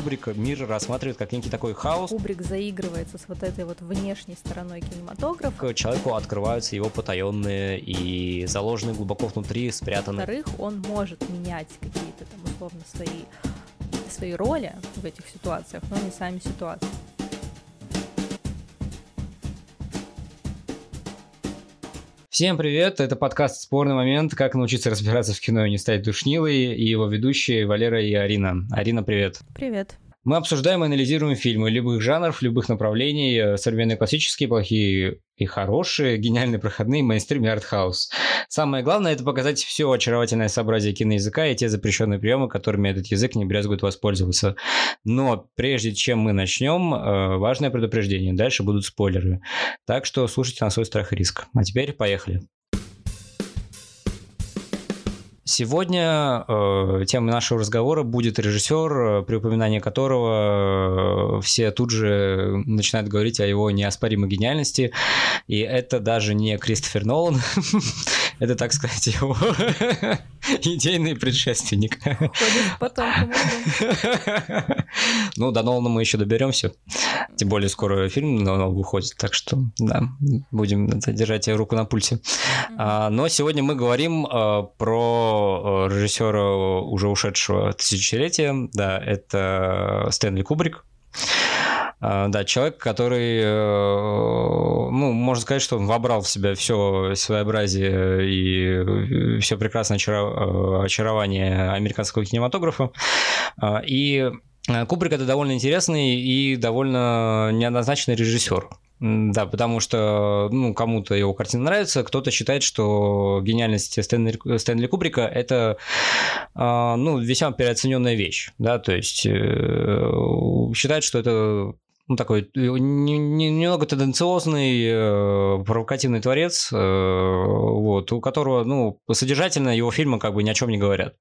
Кубрик мир рассматривает как некий такой хаос. Кубрик заигрывается с вот этой вот внешней стороной кинематографа. Человеку открываются его потаенные и заложенные глубоко внутри спрятанные. Во-вторых, он может менять какие-то там условно свои свои роли в этих ситуациях, но не сами ситуации. Всем привет, это подкаст «Спорный момент. Как научиться разбираться в кино и не стать душнилой» и его ведущие Валера и Арина. Арина, привет. Привет. Мы обсуждаем и анализируем фильмы любых жанров, любых направлений, э, современные классические, плохие и хорошие, гениальные проходные, мейнстрим и артхаус. Самое главное – это показать все очаровательное сообразие киноязыка и те запрещенные приемы, которыми этот язык не брезгует воспользоваться. Но прежде чем мы начнем, э, важное предупреждение. Дальше будут спойлеры. Так что слушайте на свой страх и риск. А теперь поехали. Сегодня э, темой нашего разговора будет режиссер, э, при упоминании которого э, все тут же начинают говорить о его неоспоримой гениальности. И это даже не Кристофер Нолан, это, так сказать, его идейный предшественник. Ну, до Нолана мы еще доберемся. Тем более скоро фильм Нолан выходит, так что, да, будем держать руку на пульсе. А, но сегодня мы говорим э, про э, режиссера уже ушедшего тысячелетия. Да, это Стэнли Кубрик. А, да, человек, который, э, ну, можно сказать, что он вобрал в себя все своеобразие и все прекрасное очарование американского кинематографа. А, и Кубрик это довольно интересный и довольно неоднозначный режиссер. Да, потому что ну, кому-то его картина нравится, кто-то считает, что гениальность Стэнли, Стэнли Кубрика – это э, ну, весьма переоцененная вещь. Да? То есть э, считает, что это ну, такой немного тенденциозный, э, провокативный творец, э, вот, у которого, ну, содержательно его фильмы как бы ни о чем не говорят.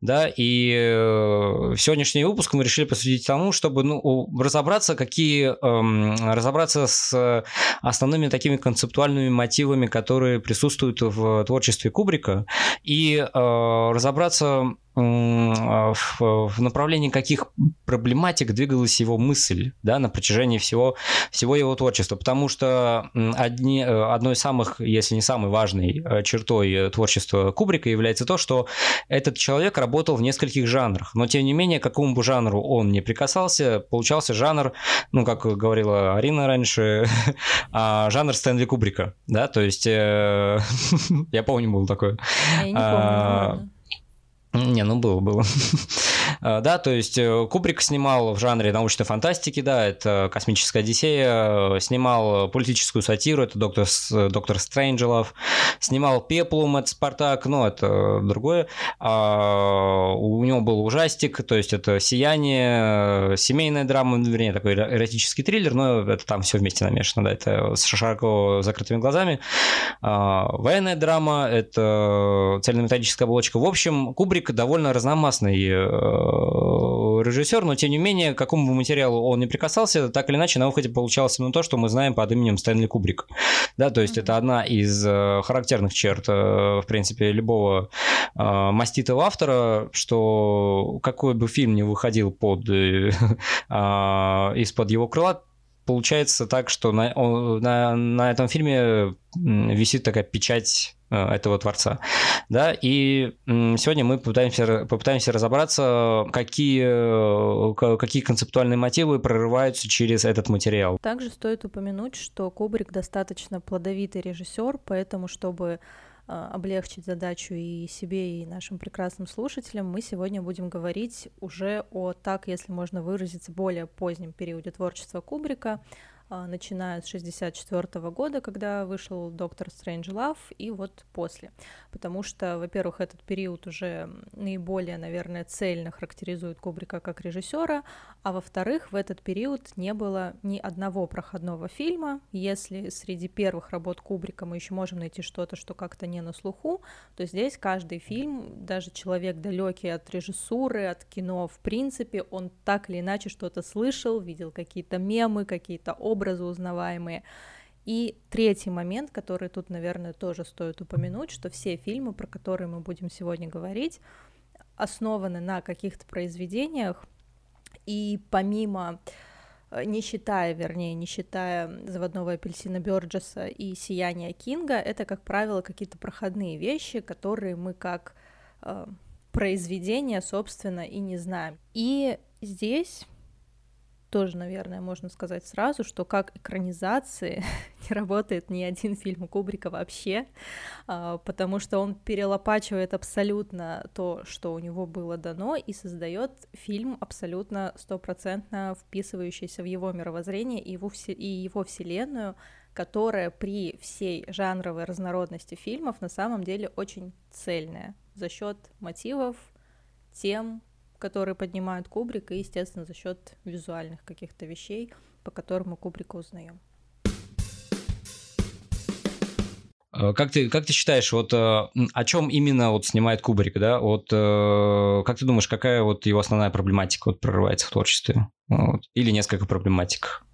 Да, и э, сегодняшний выпуск мы решили посвятить тому, чтобы ну, разобраться, какие, эм, разобраться с основными такими концептуальными мотивами, которые присутствуют в творчестве Кубрика, и э, разобраться в направлении каких проблематик двигалась его мысль да, на протяжении всего, всего его творчества. Потому что одни, э, одной из самых, если не самой важной э, чертой творчества Кубрика является то, что этот человек работал в нескольких жанрах. Но, тем не менее, к какому бы жанру он не прикасался, получался жанр, ну, как говорила Арина раньше, а, жанр Стэнли Кубрика. Да, то есть, э, я помню, был такой. Я не помню. Не, ну было, было. А, да, то есть э, Кубрик снимал в жанре научной фантастики, да, это «Космическая Одиссея», снимал политическую сатиру, это «Доктор, доктор Стрэнджелов», снимал «Пеплум», это «Спартак», ну, это другое. А у него был ужастик, то есть это «Сияние», семейная драма, вернее, такой эротический триллер, но это там все вместе намешано, да, это с широко закрытыми глазами. А, военная драма, это цельнометаллическая оболочка. В общем, Кубрик довольно разномастный э, Э, режиссер, но тем не менее, к какому бы материалу он не прикасался, так или иначе на выходе получалось именно то, что мы знаем под именем Стэнли Кубрик. Да, то есть mm-hmm. это одна из э, характерных черт, э, в принципе, любого маститого автора, что какой бы фильм ни выходил под, из-под его крыла, получается так, что на, на, на этом фильме висит такая печать э, этого творца. Да, и сегодня мы попытаемся, попытаемся разобраться, какие, э, какие концептуальные мотивы прорываются через этот материал. Также стоит упомянуть, что Кубрик достаточно плодовитый режиссер, поэтому, чтобы а, облегчить задачу и себе, и нашим прекрасным слушателям, мы сегодня будем говорить уже о, так, если можно выразиться, более позднем периоде творчества Кубрика, начиная с 64 года, когда вышел «Доктор Стрэндж Лав», и вот после. Потому что, во-первых, этот период уже наиболее, наверное, цельно характеризует Кубрика как режиссера, а во-вторых, в этот период не было ни одного проходного фильма. Если среди первых работ Кубрика мы еще можем найти что-то, что как-то не на слуху, то здесь каждый фильм, даже человек далекий от режиссуры, от кино в принципе, он так или иначе что-то слышал, видел какие-то мемы, какие-то образы, образы узнаваемые. И третий момент, который тут, наверное, тоже стоит упомянуть, что все фильмы, про которые мы будем сегодня говорить, основаны на каких-то произведениях И помимо э, не считая, вернее, не считая заводного апельсина Бёрджеса и сияния Кинга, это, как правило, какие-то проходные вещи, которые мы как э, произведение, собственно, и не знаем. И здесь тоже, наверное, можно сказать сразу, что как экранизации не работает ни один фильм Кубрика вообще, а, потому что он перелопачивает абсолютно то, что у него было дано, и создает фильм абсолютно стопроцентно вписывающийся в его мировоззрение и его, и его вселенную, которая при всей жанровой разнородности фильмов на самом деле очень цельная за счет мотивов, тем, которые поднимают Кубрик, и, естественно, за счет визуальных каких-то вещей, по которым мы Кубрика узнаем. Э, как ты, как ты считаешь, вот э, о чем именно вот снимает Кубрик, да? Вот э, как ты думаешь, какая вот его основная проблематика вот прорывается в творчестве? Вот. Или несколько проблематик?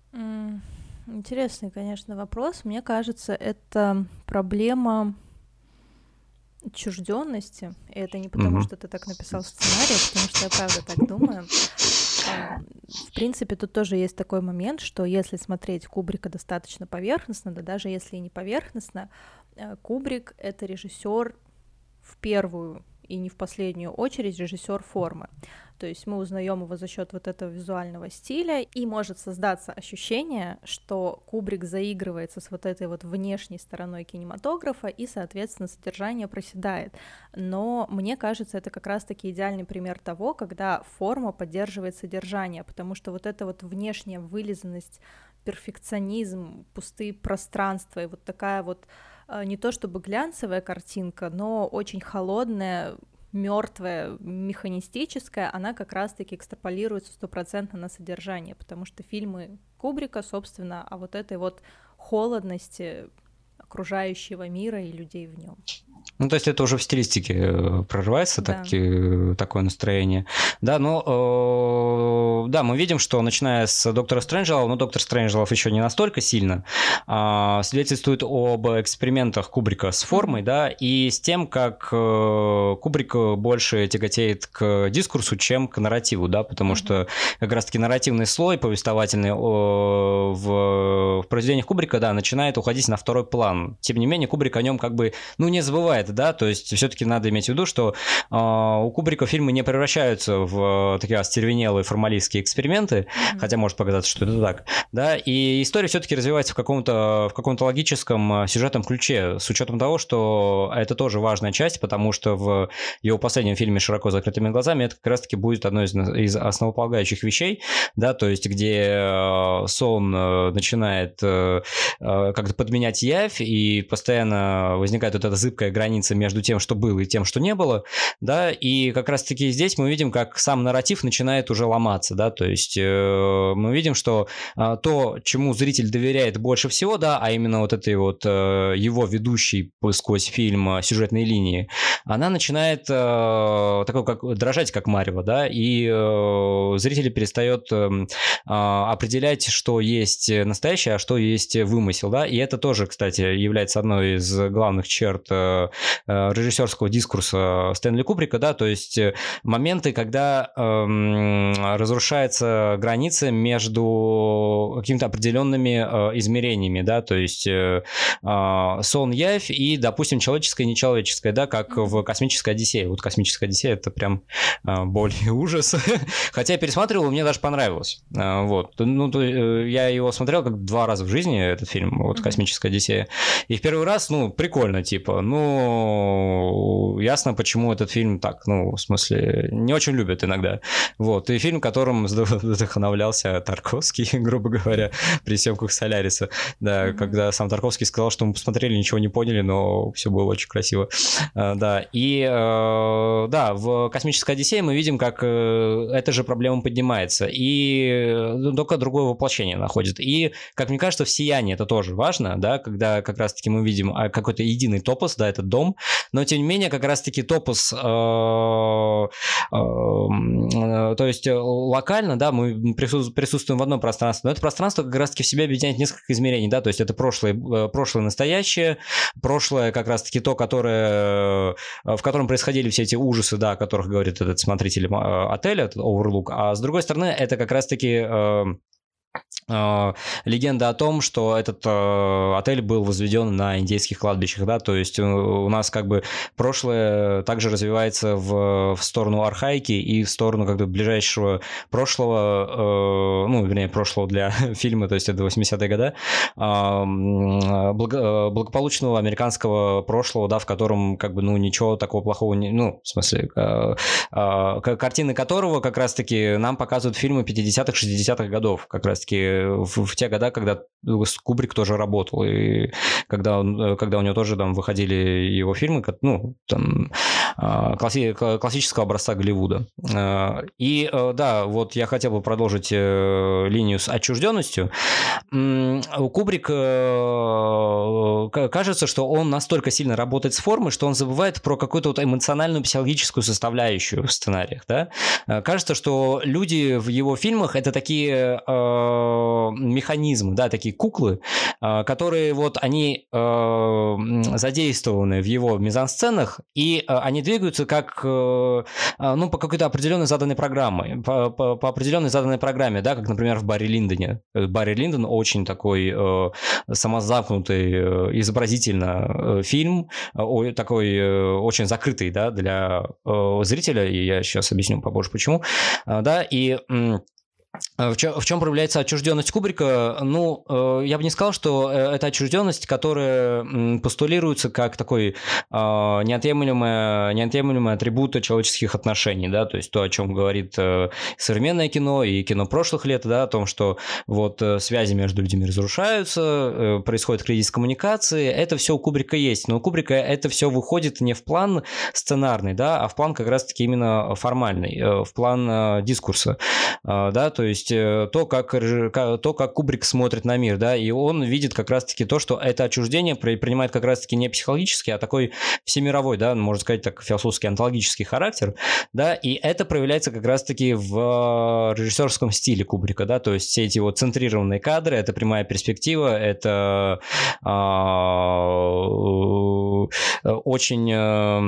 Интересный, конечно, вопрос. Мне кажется, это проблема отчужденности. И это не потому, mm-hmm. что ты так написал сценарий, а потому что я правда так думаю. В принципе, тут тоже есть такой момент, что если смотреть Кубрика достаточно поверхностно, да даже если и не поверхностно, э, Кубрик — это режиссер в первую и не в последнюю очередь режиссер формы. То есть мы узнаем его за счет вот этого визуального стиля, и может создаться ощущение, что Кубрик заигрывается с вот этой вот внешней стороной кинематографа, и, соответственно, содержание проседает. Но мне кажется, это как раз-таки идеальный пример того, когда форма поддерживает содержание, потому что вот эта вот внешняя вылизанность, перфекционизм, пустые пространства и вот такая вот не то чтобы глянцевая картинка, но очень холодная, мертвая, механистическая, она как раз-таки экстраполируется стопроцентно на содержание, потому что фильмы Кубрика, собственно, о вот этой вот холодности окружающего мира и людей в нем. Ну, то есть это уже в стилистике э, прорывается да. так, э, такое настроение. Да, но э, да, мы видим, что начиная с Доктора Стрэнджела, но Доктор Стрэнджелов еще не настолько сильно, э, свидетельствует об экспериментах Кубрика с формой, да, и с тем, как э, Кубрик больше тяготеет к дискурсу, чем к нарративу, да, потому mm-hmm. что как раз-таки нарративный слой повествовательный э, в, в произведениях Кубрика, да, начинает уходить на второй план. Тем не менее, Кубрик о нем как бы, ну, не забывает бывает, да, то есть все-таки надо иметь в виду, что э, у Кубрика фильмы не превращаются в э, такие остервенелые формалистские эксперименты, mm-hmm. хотя может показаться, что это так, да, и история все-таки развивается в каком-то в каком-то логическом э, сюжетном ключе, с учетом того, что это тоже важная часть, потому что в его последнем фильме «Широко закрытыми глазами» это как раз-таки будет одной из, из основополагающих вещей, да, то есть где э, сон э, начинает э, э, как-то подменять явь, и постоянно возникает вот эта зыбкая граница граница между тем, что было, и тем, что не было, да, и как раз-таки здесь мы видим, как сам нарратив начинает уже ломаться, да, то есть э, мы видим, что э, то, чему зритель доверяет больше всего, да, а именно вот этой вот э, его ведущей сквозь фильм э, сюжетной линии, она начинает э, такой, как дрожать, как Марева, да, и э, зритель перестает э, э, определять, что есть настоящее, а что есть вымысел, да, и это тоже, кстати, является одной из главных черт Э, режиссерского дискурса Стэнли Кубрика, да, то есть э, моменты, когда эм, разрушается граница между какими-то определенными э, измерениями, да, то есть э, э, сон, явь и, допустим, человеческое и нечеловеческое, да, как в «Космической Одиссее». Вот «Космическая Одиссея» — это прям э, боль и ужас. Хотя я пересматривал, мне даже понравилось. Э, вот. Ну, то, э, я его смотрел как два раза в жизни, этот фильм, вот «Космическая Одиссея». И в первый раз, ну, прикольно, типа, ну, ясно, почему этот фильм так, ну, в смысле, не очень любят иногда. Вот, и фильм, которым вдохновлялся Тарковский, грубо говоря, при съемках Соляриса. Да, mm-hmm. когда сам Тарковский сказал, что мы посмотрели, ничего не поняли, но все было очень красиво. А, да, и э, да, в «Космической Одиссее» мы видим, как э, эта же проблема поднимается, и э, только другое воплощение находит. И, как мне кажется, в «Сиянии» это тоже важно, да, когда как раз-таки мы видим а, какой-то единый топос, да, это этот дом, но тем не менее как раз-таки топос, э, э, то есть локально, да, мы присутствуем в одном пространстве, но это пространство как раз-таки в себе объединяет несколько измерений, да, то есть это прошлое, прошлое настоящее, прошлое как раз-таки то, которое, в котором происходили все эти ужасы, да, о которых говорит этот смотритель отеля, этот Overlook, а с другой стороны это как раз-таки Э, легенда о том, что этот э, отель был возведен на индейских кладбищах, да, то есть у нас как бы прошлое также развивается в, в сторону архаики и в сторону как бы ближайшего прошлого, э, ну, вернее, прошлого для фильма, то есть это 80-е годы, э, благо, благополучного американского прошлого, да, в котором как бы, ну, ничего такого плохого, не, ну, в смысле, э, э, картины которого как раз-таки нам показывают фильмы 50-х, 60-х годов, как раз-таки в, в те года, когда Кубрик тоже работал, и когда, он, э, когда у него тоже там выходили его фильмы, ну, там, а, класси, классического образца Голливуда. А, и э, да, вот я хотел бы продолжить э, линию с отчужденностью. У Кубрик кажется, что он настолько сильно работает с формой, что он забывает про какую-то вот эмоциональную психологическую составляющую в сценариях. Да? Кажется, что люди в его фильмах это такие механизмы, да, такие куклы, а, которые вот они а, задействованы в его мизансценах, и а, они двигаются как, э, ну, по какой-то определенной заданной программе, по, по, по определенной заданной программе, да, как, например, в Барри Линдоне. Барри Линдон очень такой э, самозамкнутый, э, изобразительно фильм, такой очень закрытый, да, для зрителя, и я сейчас объясню побольше почему, да, и Э, в чем, в чем проявляется отчужденность Кубрика? Ну, э, я бы не сказал, что э, это отчужденность, которая постулируется как такой неотъемлемый, неотъемлемый атрибут человеческих отношений, да, то есть то, о чем говорит современное кино и кино прошлых лет, да, о том, что вот связи между людьми разрушаются, происходит кризис коммуникации, это все у Кубрика есть, но у Кубрика это все выходит не в план сценарный, да, а в план как раз-таки именно формальный, в план дискурса, да, то есть э, то, как, то, как Кубрик смотрит на мир, да, и он видит как раз-таки то, что это отчуждение принимает как раз-таки не психологический, а такой всемировой, да, можно сказать так, философский, онтологический характер, да, и это проявляется как раз-таки в режиссерском стиле Кубрика, да, то есть все эти вот центрированные кадры, это прямая перспектива, это а, очень, а,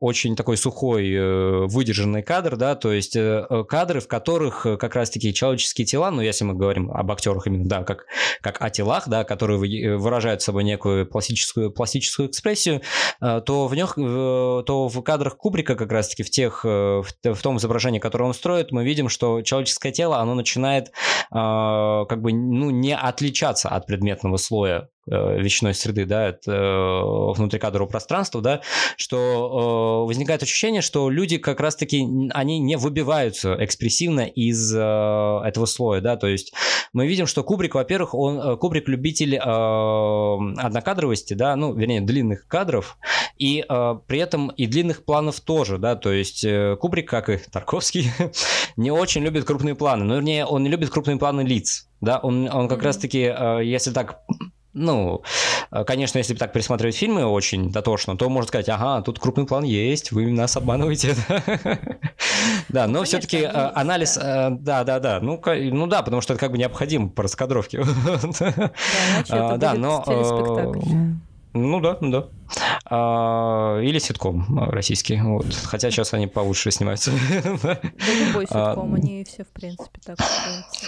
очень такой сухой, э, выдержанный кадр, да, то есть э, кадры, в которых э, как раз-таки человеческие тела, ну, если мы говорим об актерах именно, да, как, как о телах, да, которые э, выражают собой некую пластическую, пластическую экспрессию, э, то в, них, то в кадрах Кубрика как раз-таки в тех, в, том изображении, которое он строит, мы видим, что человеческое тело, оно начинает как бы, ну, не отличаться от предметного слоя вечной среды, да, это э, внутрикадрового пространства, да, что э, возникает ощущение, что люди как раз-таки, они не выбиваются экспрессивно из этого слоя, да, то есть мы видим, что Кубрик, во-первых, он, Кубрик любитель однокадровости, да, ну, вернее, длинных кадров, и при этом и длинных планов тоже, да, то есть Кубрик, как и Тарковский, не очень любит крупные планы, но, вернее, он не любит крупные планы лиц, да, он, он как mm-hmm. раз-таки, если так ну, э, конечно, если так пересматривать фильмы очень дотошно, то можно сказать, ага, тут крупный план есть, вы нас обманываете. Да, но все-таки э, анализ, э, да, да, да, ну, ну да, потому что это как бы необходимо по раскадровке. Да, но... Ну да, ну да. А, или ситком российский. Вот. Хотя сейчас они получше снимаются. Да любой а, ситком, они все, в принципе, так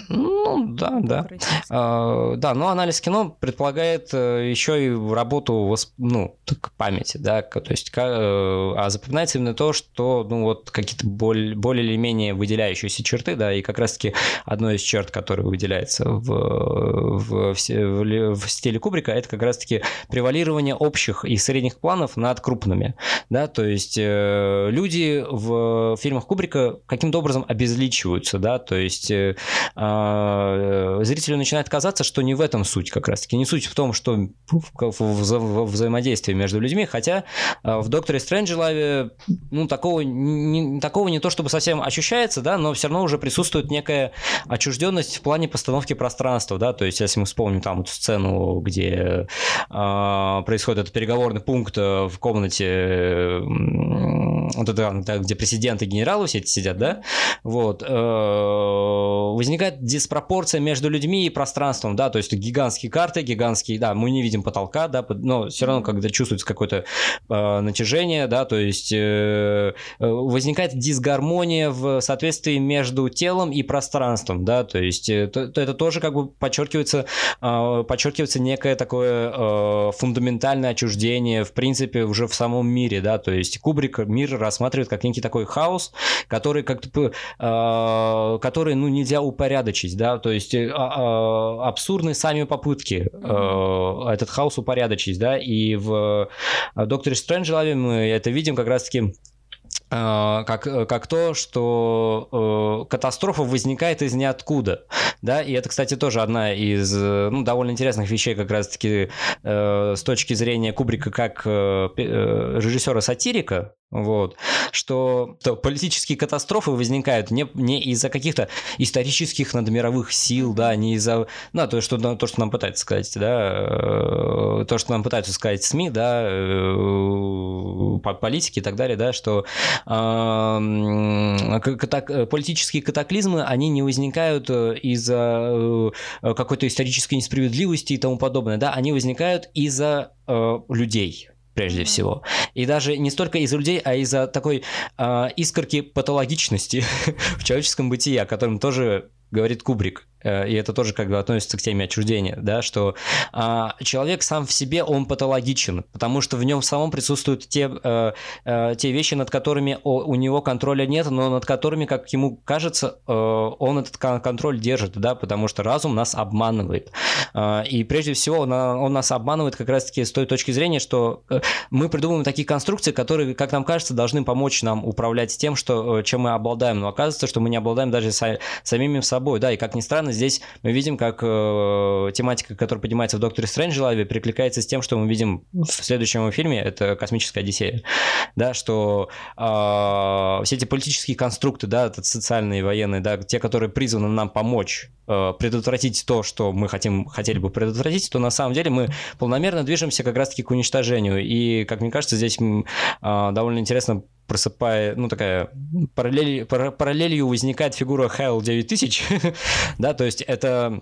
Ну, да, да. А, да, но анализ кино предполагает э, еще и работу ну, памяти, да, то есть э, а запоминается именно то, что, ну, вот какие-то более, более или менее выделяющиеся черты, да, и как раз-таки одной из черт, которая выделяется в, в, в, в, в стиле Кубрика, это как раз-таки превалирование общих и средних планов над крупными, да, то есть э, люди в фильмах Кубрика каким-то образом обезличиваются, да, то есть э, э, зрителю начинает казаться, что не в этом суть как раз-таки, не суть в том, что в, в, в взаимодействии между людьми, хотя э, в «Докторе Стрэнджелаве» ну, такого не, такого не то чтобы совсем ощущается, да, но все равно уже присутствует некая отчужденность в плане постановки пространства, да, то есть если мы вспомним там эту сцену, где э, происходит этот переговорный пункт э, в комнате, э, вот это, где президенты и генералы все эти сидят, да, вот, э, возникает диспропорция между людьми и пространством, да, то есть гигантские карты, гигантские, да, мы не видим потолка, да, но все равно когда чувствуется какое-то натяжение, да, то есть возникает дисгармония в соответствии между телом и пространством, да, то есть то, то это тоже как бы подчеркивается, подчеркивается некое такое фундаментальное отчуждение, в принципе, уже в самом мире, да, то есть Кубрик мир рассматривает как некий такой хаос, который как-то, э, который, ну, нельзя упорядочить, да, то есть э, э, абсурдны сами попытки э, этот хаос упорядочить, да, и в Докторе Стрэнджелаве мы это видим как раз-таки как, э, как то, что э, катастрофа возникает из ниоткуда, да, и это, кстати, тоже одна из ну, довольно интересных вещей как раз-таки э, с точки зрения Кубрика как э, режиссера-сатирика, вот, что, что политические катастрофы возникают не, не из-за каких-то исторических надмировых сил, да, не из-за, ну, то, что, то, что нам пытаются сказать, да, то, что нам пытаются сказать СМИ, да, политики и так далее, да, что политические катаклизмы, они не возникают э, из-за э, какой-то исторической несправедливости и тому подобное, да, они возникают из-за э, людей, прежде всего. И даже не столько из-за людей, а из-за такой э, искорки патологичности в человеческом бытии, о котором тоже говорит Кубрик. Э, и это тоже как бы относится к теме отчуждения, да, что а, человек сам в себе, он патологичен, потому что в нем самом присутствуют те, а, а, те вещи, над которыми о, у него контроля нет, но над которыми, как ему кажется, а, он этот контроль держит, да, потому что разум нас обманывает. А, и прежде всего он, он нас обманывает как раз-таки с той точки зрения, что мы придумываем такие конструкции, которые, как нам кажется, должны помочь нам управлять тем, что, чем мы обладаем, но оказывается, что мы не обладаем даже са, самими собой, да, и как ни странно, странно, здесь мы видим, как э, тематика, которая поднимается в Докторе Стрэнджелаве, перекликается с тем, что мы видим в следующем фильме, это «Космическая Одиссея», да, что э, все эти политические конструкты, да, социальные, военные, да, те, которые призваны нам помочь э, предотвратить то, что мы хотим, хотели бы предотвратить, то на самом деле мы полномерно движемся как раз-таки к уничтожению. И, как мне кажется, здесь э, довольно интересно просыпая, ну, такая параллель, параллелью возникает фигура Хайл 9000, да, то есть это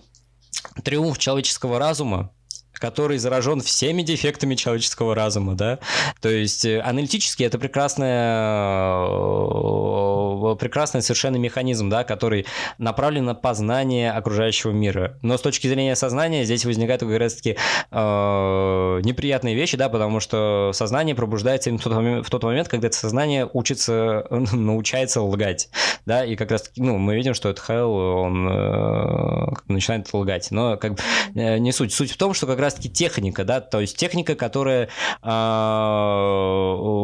триумф человеческого разума, который заражен всеми дефектами человеческого разума, да, то есть э, аналитически это прекрасная, э, прекрасный совершенно механизм, да, который направлен на познание окружающего мира, но с точки зрения сознания здесь возникают как раз-таки э, неприятные вещи, да, потому что сознание пробуждается именно в тот момент, в тот момент когда это сознание учится, научается лгать, да, и как раз, ну, мы видим, что это Хэл, он э, начинает лгать, но как э, не суть, суть в том, что как раз раз-таки техника, да, то есть техника, которая э,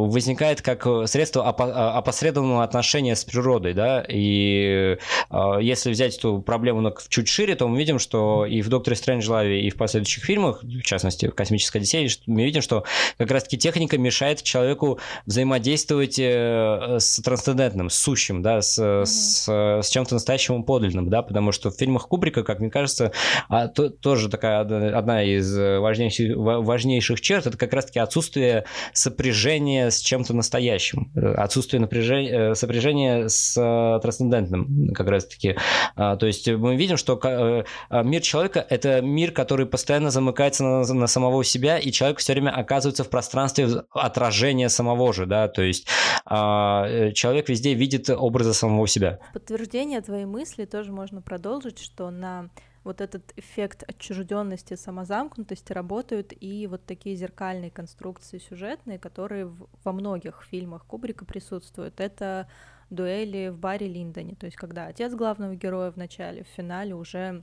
возникает как средство опо- опосредованного отношения с природой, да, и э, если взять эту проблему чуть шире, то мы видим, что и в «Докторе Стрэнджлаве», и в последующих фильмах, в частности, в «Космической Одиссее», мы видим, что как раз-таки техника мешает человеку взаимодействовать э, с трансцендентным, с сущим, да, с, mm-hmm. с, с чем-то настоящим подлинным, да, потому что в фильмах Кубрика, как мне кажется, а, то, тоже такая одна из из важнейших, важнейших черт, это как раз-таки отсутствие сопряжения с чем-то настоящим, отсутствие напряжения, э, сопряжения с э, трансцендентным, как раз-таки. А, то есть мы видим, что э, мир человека – это мир, который постоянно замыкается на, на самого себя, и человек все время оказывается в пространстве отражения самого же, да, то есть а, человек везде видит образы самого себя. Подтверждение твоей мысли тоже можно продолжить, что на вот этот эффект отчужденности, самозамкнутости работают и вот такие зеркальные конструкции сюжетные, которые в, во многих фильмах Кубрика присутствуют. Это дуэли в баре Линдоне, то есть когда отец главного героя в начале, в финале уже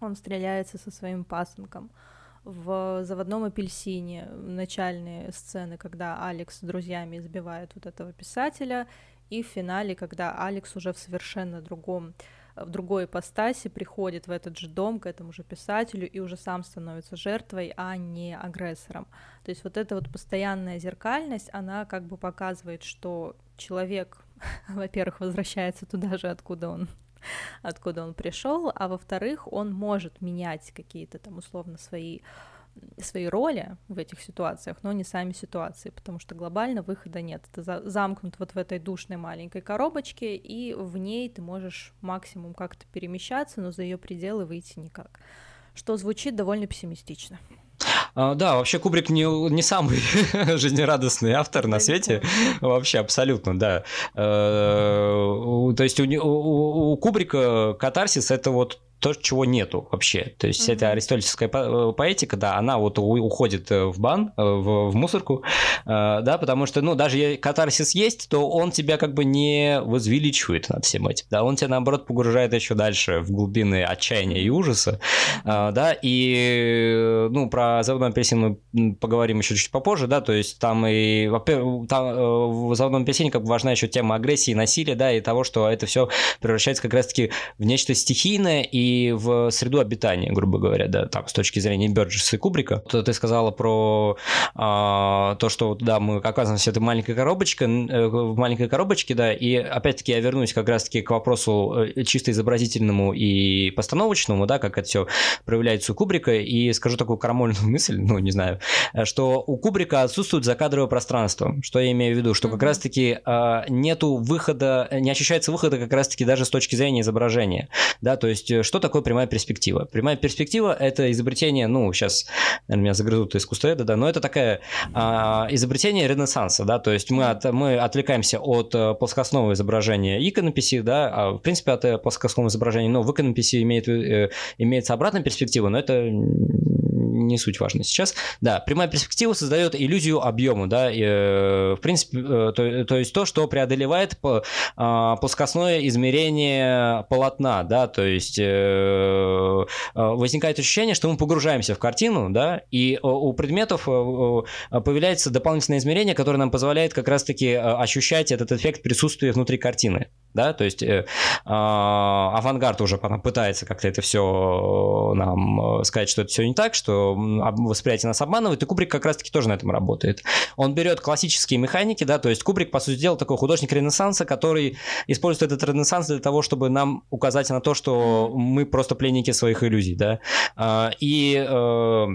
он стреляется со своим пасынком. в «Заводном апельсине» начальные сцены, когда Алекс с друзьями избивает вот этого писателя, и в финале, когда Алекс уже в совершенно другом в другой ипостаси приходит в этот же дом к этому же писателю и уже сам становится жертвой, а не агрессором. То есть вот эта вот постоянная зеркальность, она как бы показывает, что человек, во-первых, возвращается туда же, откуда он откуда он пришел, а во-вторых, он может менять какие-то там условно свои свои роли в этих ситуациях, но не сами ситуации, потому что глобально выхода нет. Ты замкнут вот в этой душной маленькой коробочке, и в ней ты можешь максимум как-то перемещаться, но за ее пределы выйти никак. Что звучит довольно пессимистично. А, да, вообще Кубрик не, не самый жизнерадостный автор на свете. Вообще, абсолютно, да. Э, то есть у, у, у Кубрика катарсис это вот то, чего нету вообще. То есть mm-hmm. эта аристотельская э, поэтика, да, она вот уходит э, в бан, э, в, в мусорку, да, потому что, ну, даже катарсис есть, то он тебя как бы не возвеличивает над всем этим, да, он тебя, наоборот, погружает еще дальше в глубины отчаяния и ужаса, да, и, ну, про «Заводной апельсин» мы поговорим еще чуть попозже, да, то есть там и, там в «Заводном апельсине» как бы важна еще тема агрессии, насилия, да, и того, что это все превращается как раз-таки в нечто стихийное и в среду обитания, грубо говоря, да, там, с точки зрения Бёрджеса и Кубрика. То ты сказала про а, то, что, да, мы оказываемся в этой маленькой коробочке, э, в маленькой коробочке, да, и опять-таки я вернусь как раз-таки к вопросу э, чисто изобразительному и постановочному, да, как это все проявляется у Кубрика, и скажу такую карамольную мысль, ну, не знаю, что у Кубрика отсутствует закадровое пространство. Что я имею в виду? Что как раз-таки а, нету выхода, не ощущается выхода как раз-таки даже с точки зрения изображения, да, то есть что что такое прямая перспектива? Прямая перспектива – это изобретение, ну, сейчас, наверное, меня загрызут искусствоведы, да, но это такое а, изобретение ренессанса, да, то есть мы, от, мы отвлекаемся от э, плоскостного изображения иконописи, да, а, в принципе, от э, плоскостного изображения, но в иконописи имеет, э, имеется обратная перспектива, но это не суть важно сейчас. Да, прямая перспектива создает иллюзию объема, да, и, э, в принципе, э, то, то есть то, что преодолевает э, плоскостное измерение полотна, да, то есть э, возникает ощущение, что мы погружаемся в картину, да, и у предметов появляется дополнительное измерение, которое нам позволяет как раз-таки ощущать этот эффект присутствия внутри картины да, то есть а, авангард уже пытается как-то это все нам сказать, что это все не так, что восприятие нас обманывает, и Кубрик как раз-таки тоже на этом работает. Он берет классические механики, да, то есть Кубрик, по сути дела, такой художник Ренессанса, который использует этот Ренессанс для того, чтобы нам указать на то, что мы просто пленники своих иллюзий, да, а, и э,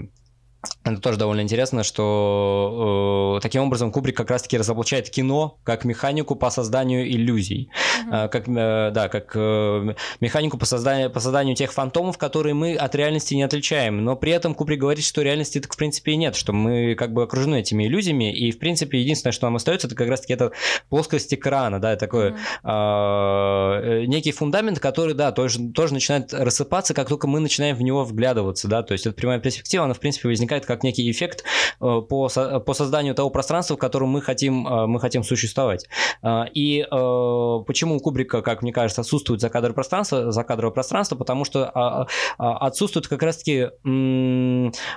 это тоже довольно интересно, что э, таким образом Кубрик как раз-таки разоблачает кино как механику по созданию иллюзий, mm-hmm. э, как, э, да, как э, механику по созданию, по созданию тех фантомов, которые мы от реальности не отличаем. Но при этом Кубрик говорит, что реальности так в принципе и нет, что мы как бы окружены этими иллюзиями, и в принципе единственное, что нам остается, это как раз-таки эта плоскость экрана, да, такой mm-hmm. э, некий фундамент, который, да, тоже, тоже начинает рассыпаться, как только мы начинаем в него вглядываться, да, то есть эта прямая перспектива, она в принципе возникает как как некий эффект э, по, по созданию того пространства, в котором мы хотим, э, мы хотим существовать. Э, и почему у Кубрика, как мне кажется, отсутствует закадровое пространство, закадровое пространство, потому что а, а, отсутствует как раз-таки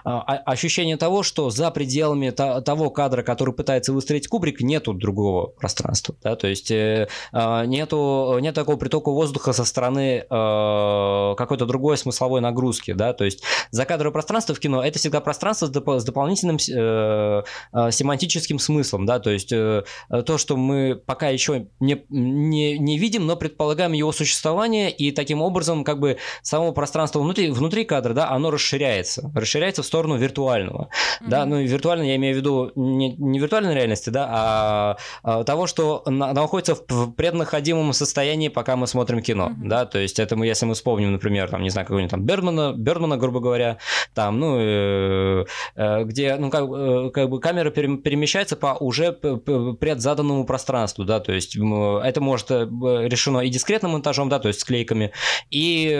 а, ощущение того, что за пределами того кадра, который пытается выстроить Кубрик, нету другого пространства. Да? То есть нету, нет такого притока воздуха со стороны какой-то другой смысловой нагрузки. Да? То есть закадровое пространство в кино – это всегда пространство, с, доп- с дополнительным э, э, семантическим смыслом, да, то есть э, то, что мы пока еще не, не, не видим, но предполагаем его существование, и таким образом как бы само пространство внутри, внутри кадра, да, оно расширяется, расширяется в сторону виртуального, mm-hmm. да, ну и виртуально я имею в виду не, не виртуальной реальности, да, а, а того, что на, находится в преднаходимом состоянии, пока мы смотрим кино, mm-hmm. да, то есть это мы, если мы вспомним, например, там, не знаю, какого-нибудь там Бердмана, Бердмана, грубо говоря, там, ну, э, Э, где ну, как, э, как бы камера перемещается по уже предзаданному пространству, да, то есть это может э, решено и дискретным монтажом, да, то есть склейками, и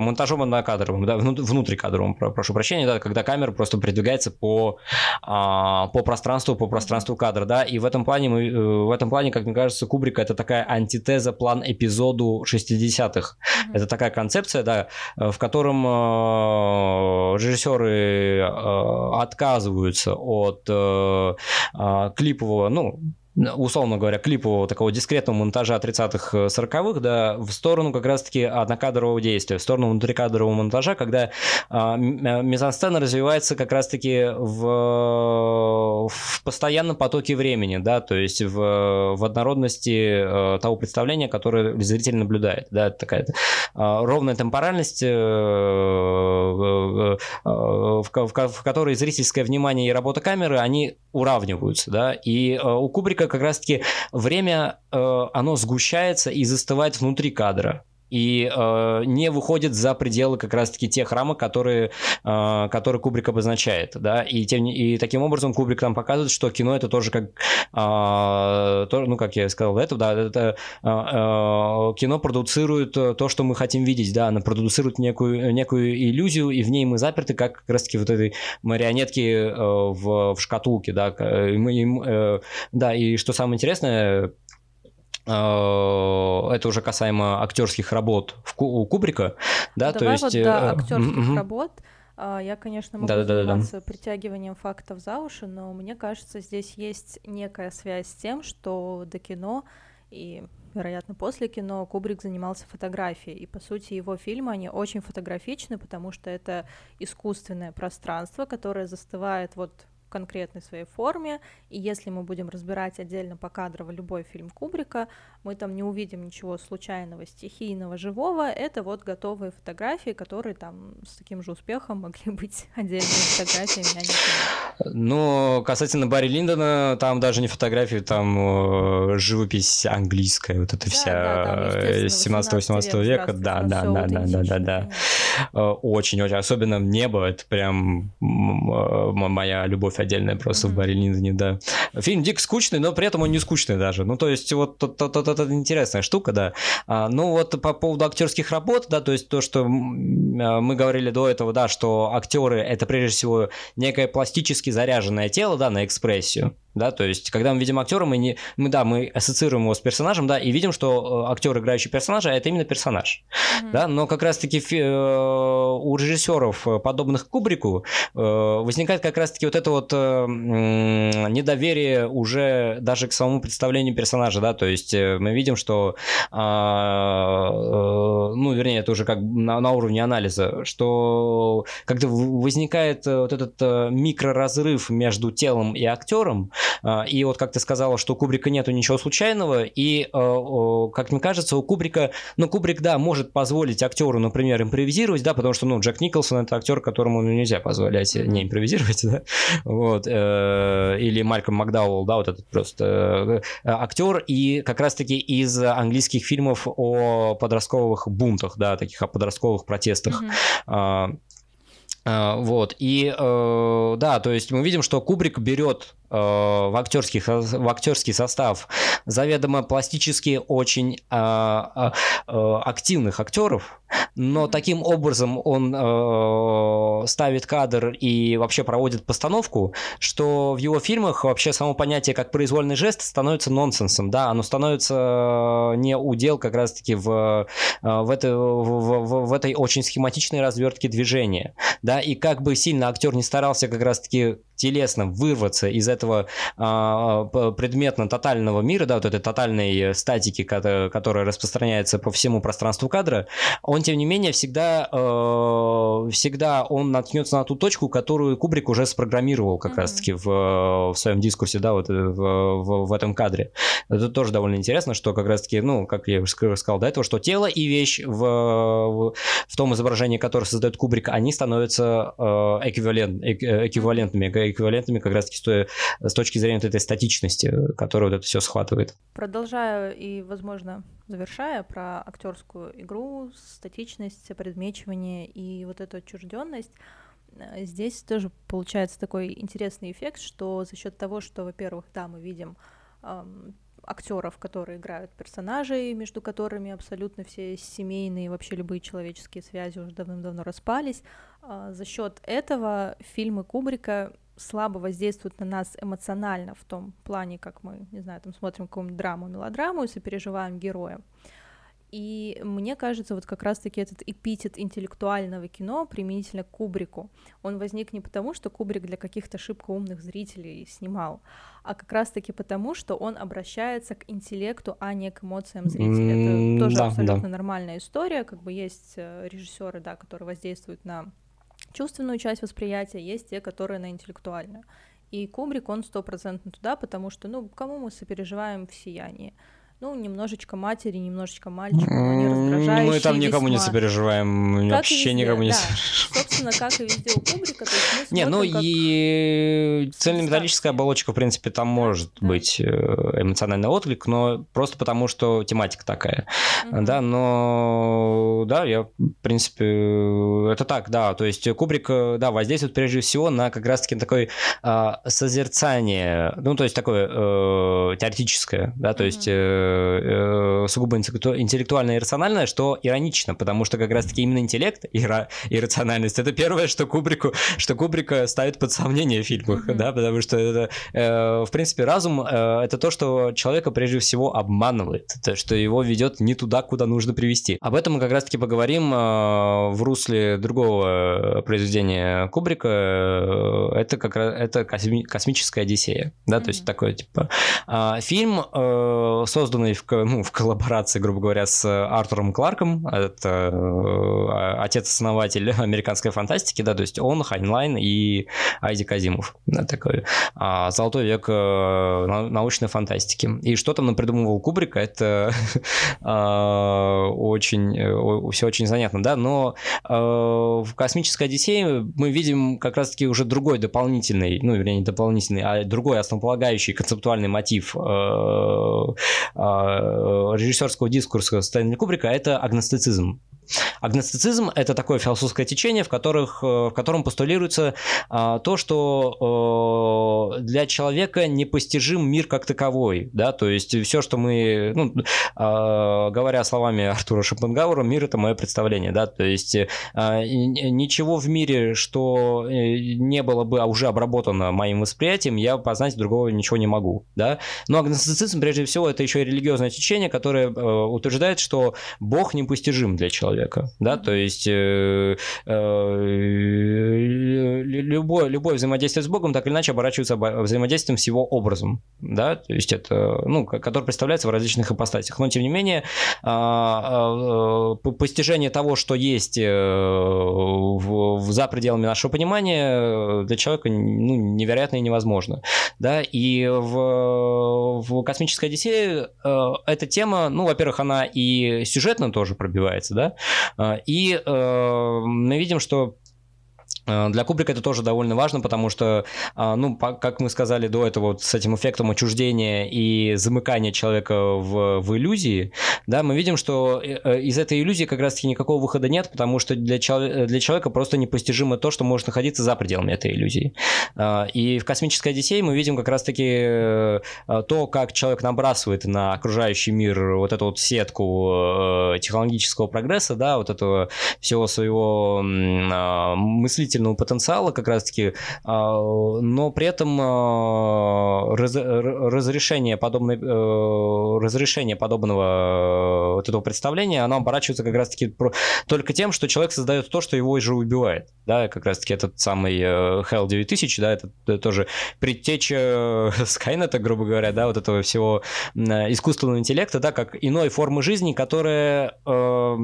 монтажом однокадровым, да, внутрикадровым, прошу прощения, да, когда камера просто передвигается по, а, по пространству, по пространству кадра, да, и в этом плане мы, в этом плане, как мне кажется, Кубрика это такая антитеза план-эпизод эпизоду 60-х. Mm-hmm. Это такая концепция, да, в котором режиссеры отказываются от клипового, ну, условно говоря, клипового такого дискретного монтажа 30-х, 40-х, да, в сторону как раз-таки однокадрового действия, в сторону внутрикадрового монтажа, когда а, мизансцена развивается как раз-таки в, в постоянном потоке времени, да, то есть в, в однородности э, того представления, которое зритель наблюдает, да, такая а, ровная темпоральность, э, э, в, в, в которой зрительское внимание и работа камеры, они уравниваются, да, и у Кубрика как раз-таки время, э, оно сгущается и застывает внутри кадра и э, не выходит за пределы как раз-таки тех рамок, которые, э, которые Кубрик обозначает, да, и, тем, и таким образом Кубрик нам показывает, что кино это тоже как, э, то, ну, как я сказал до этого, да, это э, э, кино продуцирует то, что мы хотим видеть, да, оно продуцирует некую, некую иллюзию, и в ней мы заперты, как как раз-таки вот этой марионетки э, в, в шкатулке, да, и мы, э, да, и что самое интересное, Э, это уже касаемо актерских работ у Кубрика, да, Давай то есть... Вот, да, э, актерских работ. А, я, конечно, могу да, заниматься да, да, притягиванием фактов за уши, но мне кажется, здесь есть некая связь с тем, что до кино и, вероятно, после кино Кубрик занимался фотографией. И, по сути, его фильмы, они очень фотографичны, потому что это искусственное пространство, которое застывает вот конкретной своей форме, и если мы будем разбирать отдельно по кадрово любой фильм Кубрика, мы там не увидим ничего случайного, стихийного, живого, это вот готовые фотографии, которые там с таким же успехом могли быть отдельными фотографиями, а не Ну, касательно Барри Линдона, там даже не фотографии, там э, живопись английская, вот эта да, вся да, 17-18 века, да, да, да, да, да, да, да, очень-очень, особенно небо, это прям моя любовь отдельная просто mm-hmm. в Барри Линдоне, да. Фильм дико скучный, но при этом он не скучный даже. Ну, то есть, вот это интересная штука, да. А, ну, вот по поводу актерских работ, да, то есть то, что а, мы говорили до этого, да, что актеры это прежде всего некое пластически заряженное тело, да, на экспрессию да, то есть, когда мы видим актера, мы не, мы, да, мы ассоциируем его с персонажем, да, и видим, что э, актер, играющий персонажа, это именно персонаж, mm-hmm. да, но как раз-таки э, у режиссеров, э, подобных Кубрику, возникает как раз-таки вот это вот недоверие уже даже к самому представлению персонажа, да, то есть мы видим, что, а, ну, вернее, это уже как на, на уровне анализа, что когда возникает вот этот микроразрыв между телом и актером, и вот как ты сказала, что у Кубрика нету ничего случайного, и, а, как мне кажется, у Кубрика, ну, Кубрик, да, может позволить актеру, например, импровизировать, да, потому что, ну, Джек Николсон это актер, которому ну, нельзя позволять не импровизировать, да, вот, э, или Мальком Макдауэлл, да, вот этот просто э, актер, и как раз-таки из английских фильмов о подростковых бунтах, да, таких о подростковых протестах. Mm-hmm. Вот, и да, то есть мы видим, что Кубрик берет Э, в, актерский, в актерский состав заведомо пластически очень а, а, активных актеров, но таким образом он а, ставит кадр и вообще проводит постановку, что в его фильмах вообще само понятие как произвольный жест становится нонсенсом, да, оно становится не удел как раз-таки в, в, это, в, в, в этой очень схематичной развертке движения, да, и как бы сильно актер не старался как раз-таки телесно вырваться из этого а, предметно-тотального мира, да, вот этой тотальной статики, которая распространяется по всему пространству кадра, он, тем не менее, всегда, э, всегда он наткнется на ту точку, которую Кубрик уже спрограммировал как mm-hmm. раз-таки в, в своем дискурсе, да, вот э, в, в, в этом кадре. Это тоже довольно интересно, что как раз-таки, ну, как я уже сказал до этого, что тело и вещь в, в, в том изображении, которое создает Кубрик, они становятся э, эквивалент, эквивалентными, эквивалентными как раз-таки с, с точки зрения вот этой статичности, которая вот это все схватывает. Продолжаю и, возможно, завершая про актерскую игру, статичность, предмечивание и вот эту отчужденность, э, здесь тоже получается такой интересный эффект, что за счет того, что, во-первых, да, мы видим актеров, которые играют персонажей, между которыми абсолютно все семейные, вообще любые человеческие связи уже давным-давно распались. Э, за счет этого фильмы Кубрика слабо воздействует на нас эмоционально в том плане, как мы, не знаю, там смотрим какую-нибудь драму, мелодраму и сопереживаем героям. И мне кажется, вот как раз-таки этот эпитет интеллектуального кино применительно к Кубрику, он возник не потому, что Кубрик для каких-то шибко умных зрителей снимал, а как раз-таки потому, что он обращается к интеллекту, а не к эмоциям зрителя. Mm, Это тоже да, абсолютно да. нормальная история, как бы есть э, режиссеры, да, которые воздействуют на чувственную часть восприятия, есть те, которые на интеллектуальную. И Кубрик, он стопроцентно туда, потому что, ну, кому мы сопереживаем в «Сиянии»? Ну, немножечко матери, немножечко мальчика, но не раздражающие Мы там никому весьма. не сопереживаем, как вообще везде, никому не да. Собственно, как и везде у Кубрика, то есть мы Не, ну как... и цельнометаллическая оболочка, в принципе, там может да. быть э, эмоциональный отклик, но просто потому, что тематика такая, угу. да, но, да, я, в принципе, это так, да, то есть Кубрик, э, да, воздействует прежде всего на как раз-таки такое а, созерцание, ну, то есть такое э, теоретическое, да, то угу. есть э, э, сугубо интеллектуальное и рациональное, что иронично, потому что как раз-таки именно интеллект и, ра- и рациональность это первое, что Кубрику, что Кубрика ставит под сомнение в фильмах, mm-hmm. да, потому что это, э, в принципе, разум э, это то, что человека прежде всего обманывает, то, что его ведет не туда, куда нужно привести. Об этом мы как раз-таки поговорим э, в русле другого произведения Кубрика. Э, это как раз это косми- космическая Одиссея, да, mm-hmm. то есть такое типа э, фильм э, создан созданный в, ну, в коллаборации, грубо говоря, с Артуром Кларком, это э, отец-основатель американской фантастики, да, то есть он, Хайнлайн и Айзек Азимов, да, такой а, золотой век а, научной фантастики. И что там придумывал Кубрика, это а, очень, все очень занятно, да, но в «Космической Одиссее» мы видим как раз-таки уже другой дополнительный, ну, вернее, не дополнительный, а другой основополагающий концептуальный мотив режиссерского дискурса Стэнли Кубрика – это агностицизм. Агностицизм – это такое философское течение, в, которых, э, в котором постулируется а, то, что а, для человека непостижим мир как таковой, да, то есть все, что мы, ну, а, говоря словами Артура Шопенгауэра, мир – это мое представление, да, то есть а, ничего в мире, что э, не было бы уже обработано моим восприятием, я познать другого ничего не могу, да, но агностицизм, прежде всего, это еще и религиозное течение, которое э, утверждает, что Бог непостижим для человека, человека, да, то есть э, э, любое, любое взаимодействие с Богом так или иначе оборачивается взаимодействием с его образом, да, то есть это, ну, который представляется в различных ипостасях, но тем не менее а, а, постижение того, что есть э, в, в, за пределами нашего понимания для человека ну, невероятно и невозможно, да, и в, в космической Одиссее э, эта тема, ну, во-первых, она и сюжетно тоже пробивается, да, и э, мы видим, что Э, для Кубрика это тоже довольно важно, потому что, а, ну, как мы сказали до этого, вот с этим эффектом отчуждения и замыкания человека в, в иллюзии, да, мы видим, что э, э, из этой иллюзии как раз-таки никакого выхода нет, потому что для, для человека просто непостижимо то, что может находиться за пределами этой иллюзии. И в «Космической Одиссее» мы видим как раз-таки то, как человек набрасывает на окружающий мир вот эту вот сетку технологического прогресса, да, вот этого всего своего мыслительного мыслительного потенциала как раз-таки, а, но при этом а, разрешение, подобной, э, разрешение подобного вот этого представления, оно оборачивается как раз-таки только тем, что человек создает то, что его же убивает. Да, как раз-таки этот самый э, Hell 9000, да, это тоже предтеча Скайнета, грубо говоря, да, вот этого всего искусственного интеллекта, да, как иной формы жизни, которая э,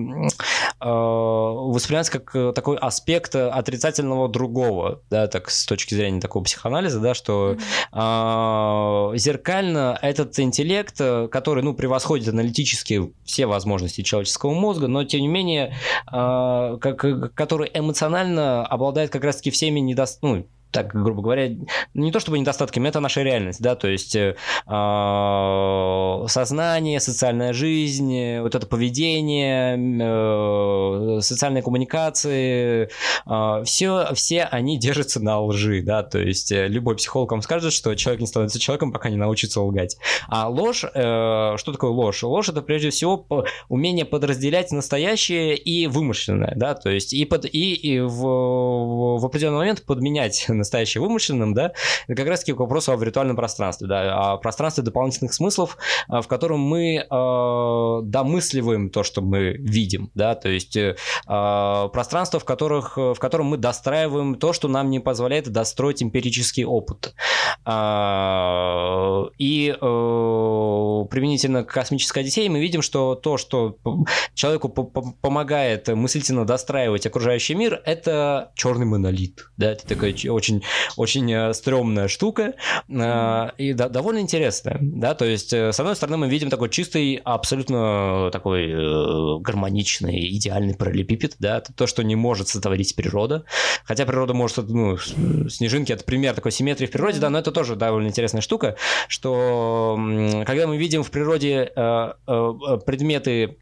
э, воспринимается как такой аспект отрицательного отрицательного другого, да, так с точки зрения такого психоанализа, да, что э, зеркально этот интеллект, который, ну, превосходит аналитически все возможности человеческого мозга, но тем не менее, э, как, который эмоционально обладает как раз-таки всеми недостатками, ну, так, грубо говоря, не то чтобы недостатками, это наша реальность, да, то есть э, а, сознание, социальная жизнь, вот это поведение, э, социальные коммуникации, э, все, все они держатся на лжи, да, то есть э, любой психолог вам скажет, что человек не становится человеком, пока не научится лгать. А ложь, э, что такое ложь? Ложь это прежде всего умение подразделять настоящее и вымышленное, да, то есть и, под, и, и в, в определенный момент подменять настоящее вымышленным, да, это как раз-таки к вопросу о виртуальном пространстве, да, о пространстве дополнительных смыслов, в котором мы э, домысливаем то, что мы видим, да, то есть э, пространство, в, которых, в котором мы достраиваем то, что нам не позволяет достроить эмпирический опыт. А, и э, применительно к космической Одиссее мы видим, что то, что человеку помогает мыслительно достраивать окружающий мир, это черный монолит. Да? Это такая очень, очень э, стрёмная штука а, и да, довольно интересная. Да? То есть, э, с одной стороны, мы видим такой чистый, абсолютно такой гармоничный, идеальный параллелепипед, да, то, что не может сотворить природа. Хотя природа может, ну, снежинки это пример такой симметрии в природе, да, но это тоже довольно интересная штука, что когда мы видим в природе э, э, предметы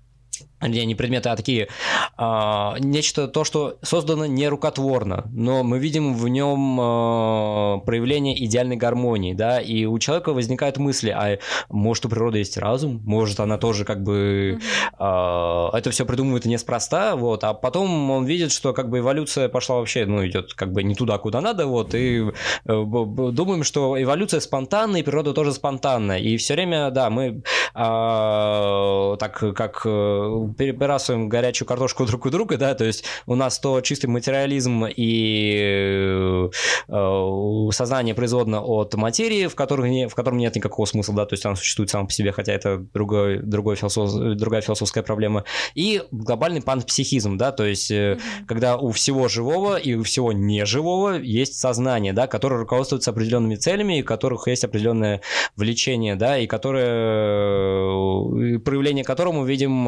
не, не предметы, а такие а, нечто то, что создано не рукотворно, но мы видим в нем а, проявление идеальной гармонии, да, и у человека возникают мысли, а может у природы есть разум, может она тоже как бы а, это все придумывает неспроста, вот, а потом он видит, что как бы эволюция пошла вообще, ну идет как бы не туда, куда надо, вот, и э, думаем, что эволюция спонтанная, и природа тоже спонтанная, и все время, да, мы а, так как э, перебрасываем горячую картошку друг у друга, да, то есть у нас то чистый материализм и э, сознание производно от материи, в, которых не, в котором нет никакого смысла, да, то есть она существует сама по себе, хотя это другой, другой философ, другая философская проблема, и глобальный панпсихизм, да, то есть mm-hmm. когда у всего живого и у всего неживого есть сознание, да, которое руководствуется определенными целями, и у которых есть определенное влечение, да, и которое, проявление которого мы видим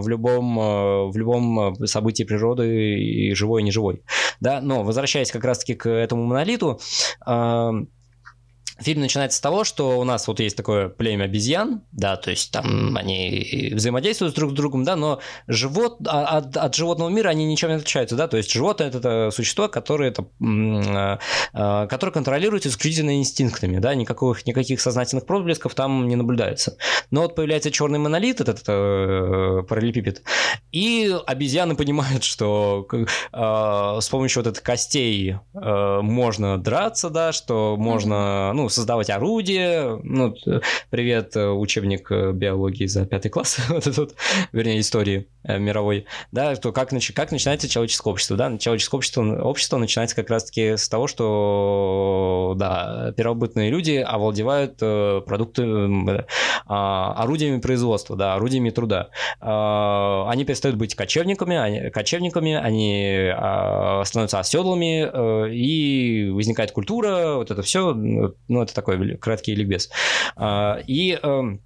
в в любом, э, в любом э, событии природы, и живой, и неживой. Да? Но возвращаясь как раз-таки к этому монолиту, Фильм начинается с того, что у нас вот есть такое племя обезьян, да, то есть там они взаимодействуют друг с другом, да, но живот, а, от, от животного мира они ничем не отличаются, да, то есть животное это, это существо, которое, это, а, а, которое контролирует исключительно инстинктами, да, никаких, никаких сознательных проблесков там не наблюдается. Но вот появляется черный монолит, этот, этот параллелепипед, и обезьяны понимают, что э, с помощью вот этих костей э, можно драться, да, что можно, ну, создавать орудия. Ну, привет, э, учебник э, биологии за пятый класс, вот этот, вернее, истории э, мировой, да, то как, как начинается человеческое общество, да, человеческое общество, общество начинается как раз-таки с того, что, да, первобытные люди овладевают продукты, а, орудиями производства, да, орудиями труда. А, они перестают быть кочевниками, они, кочевниками, они а, становятся оседлыми, и возникает культура, вот это все, ну, ну, это такой краткий ликбез. А, и эм,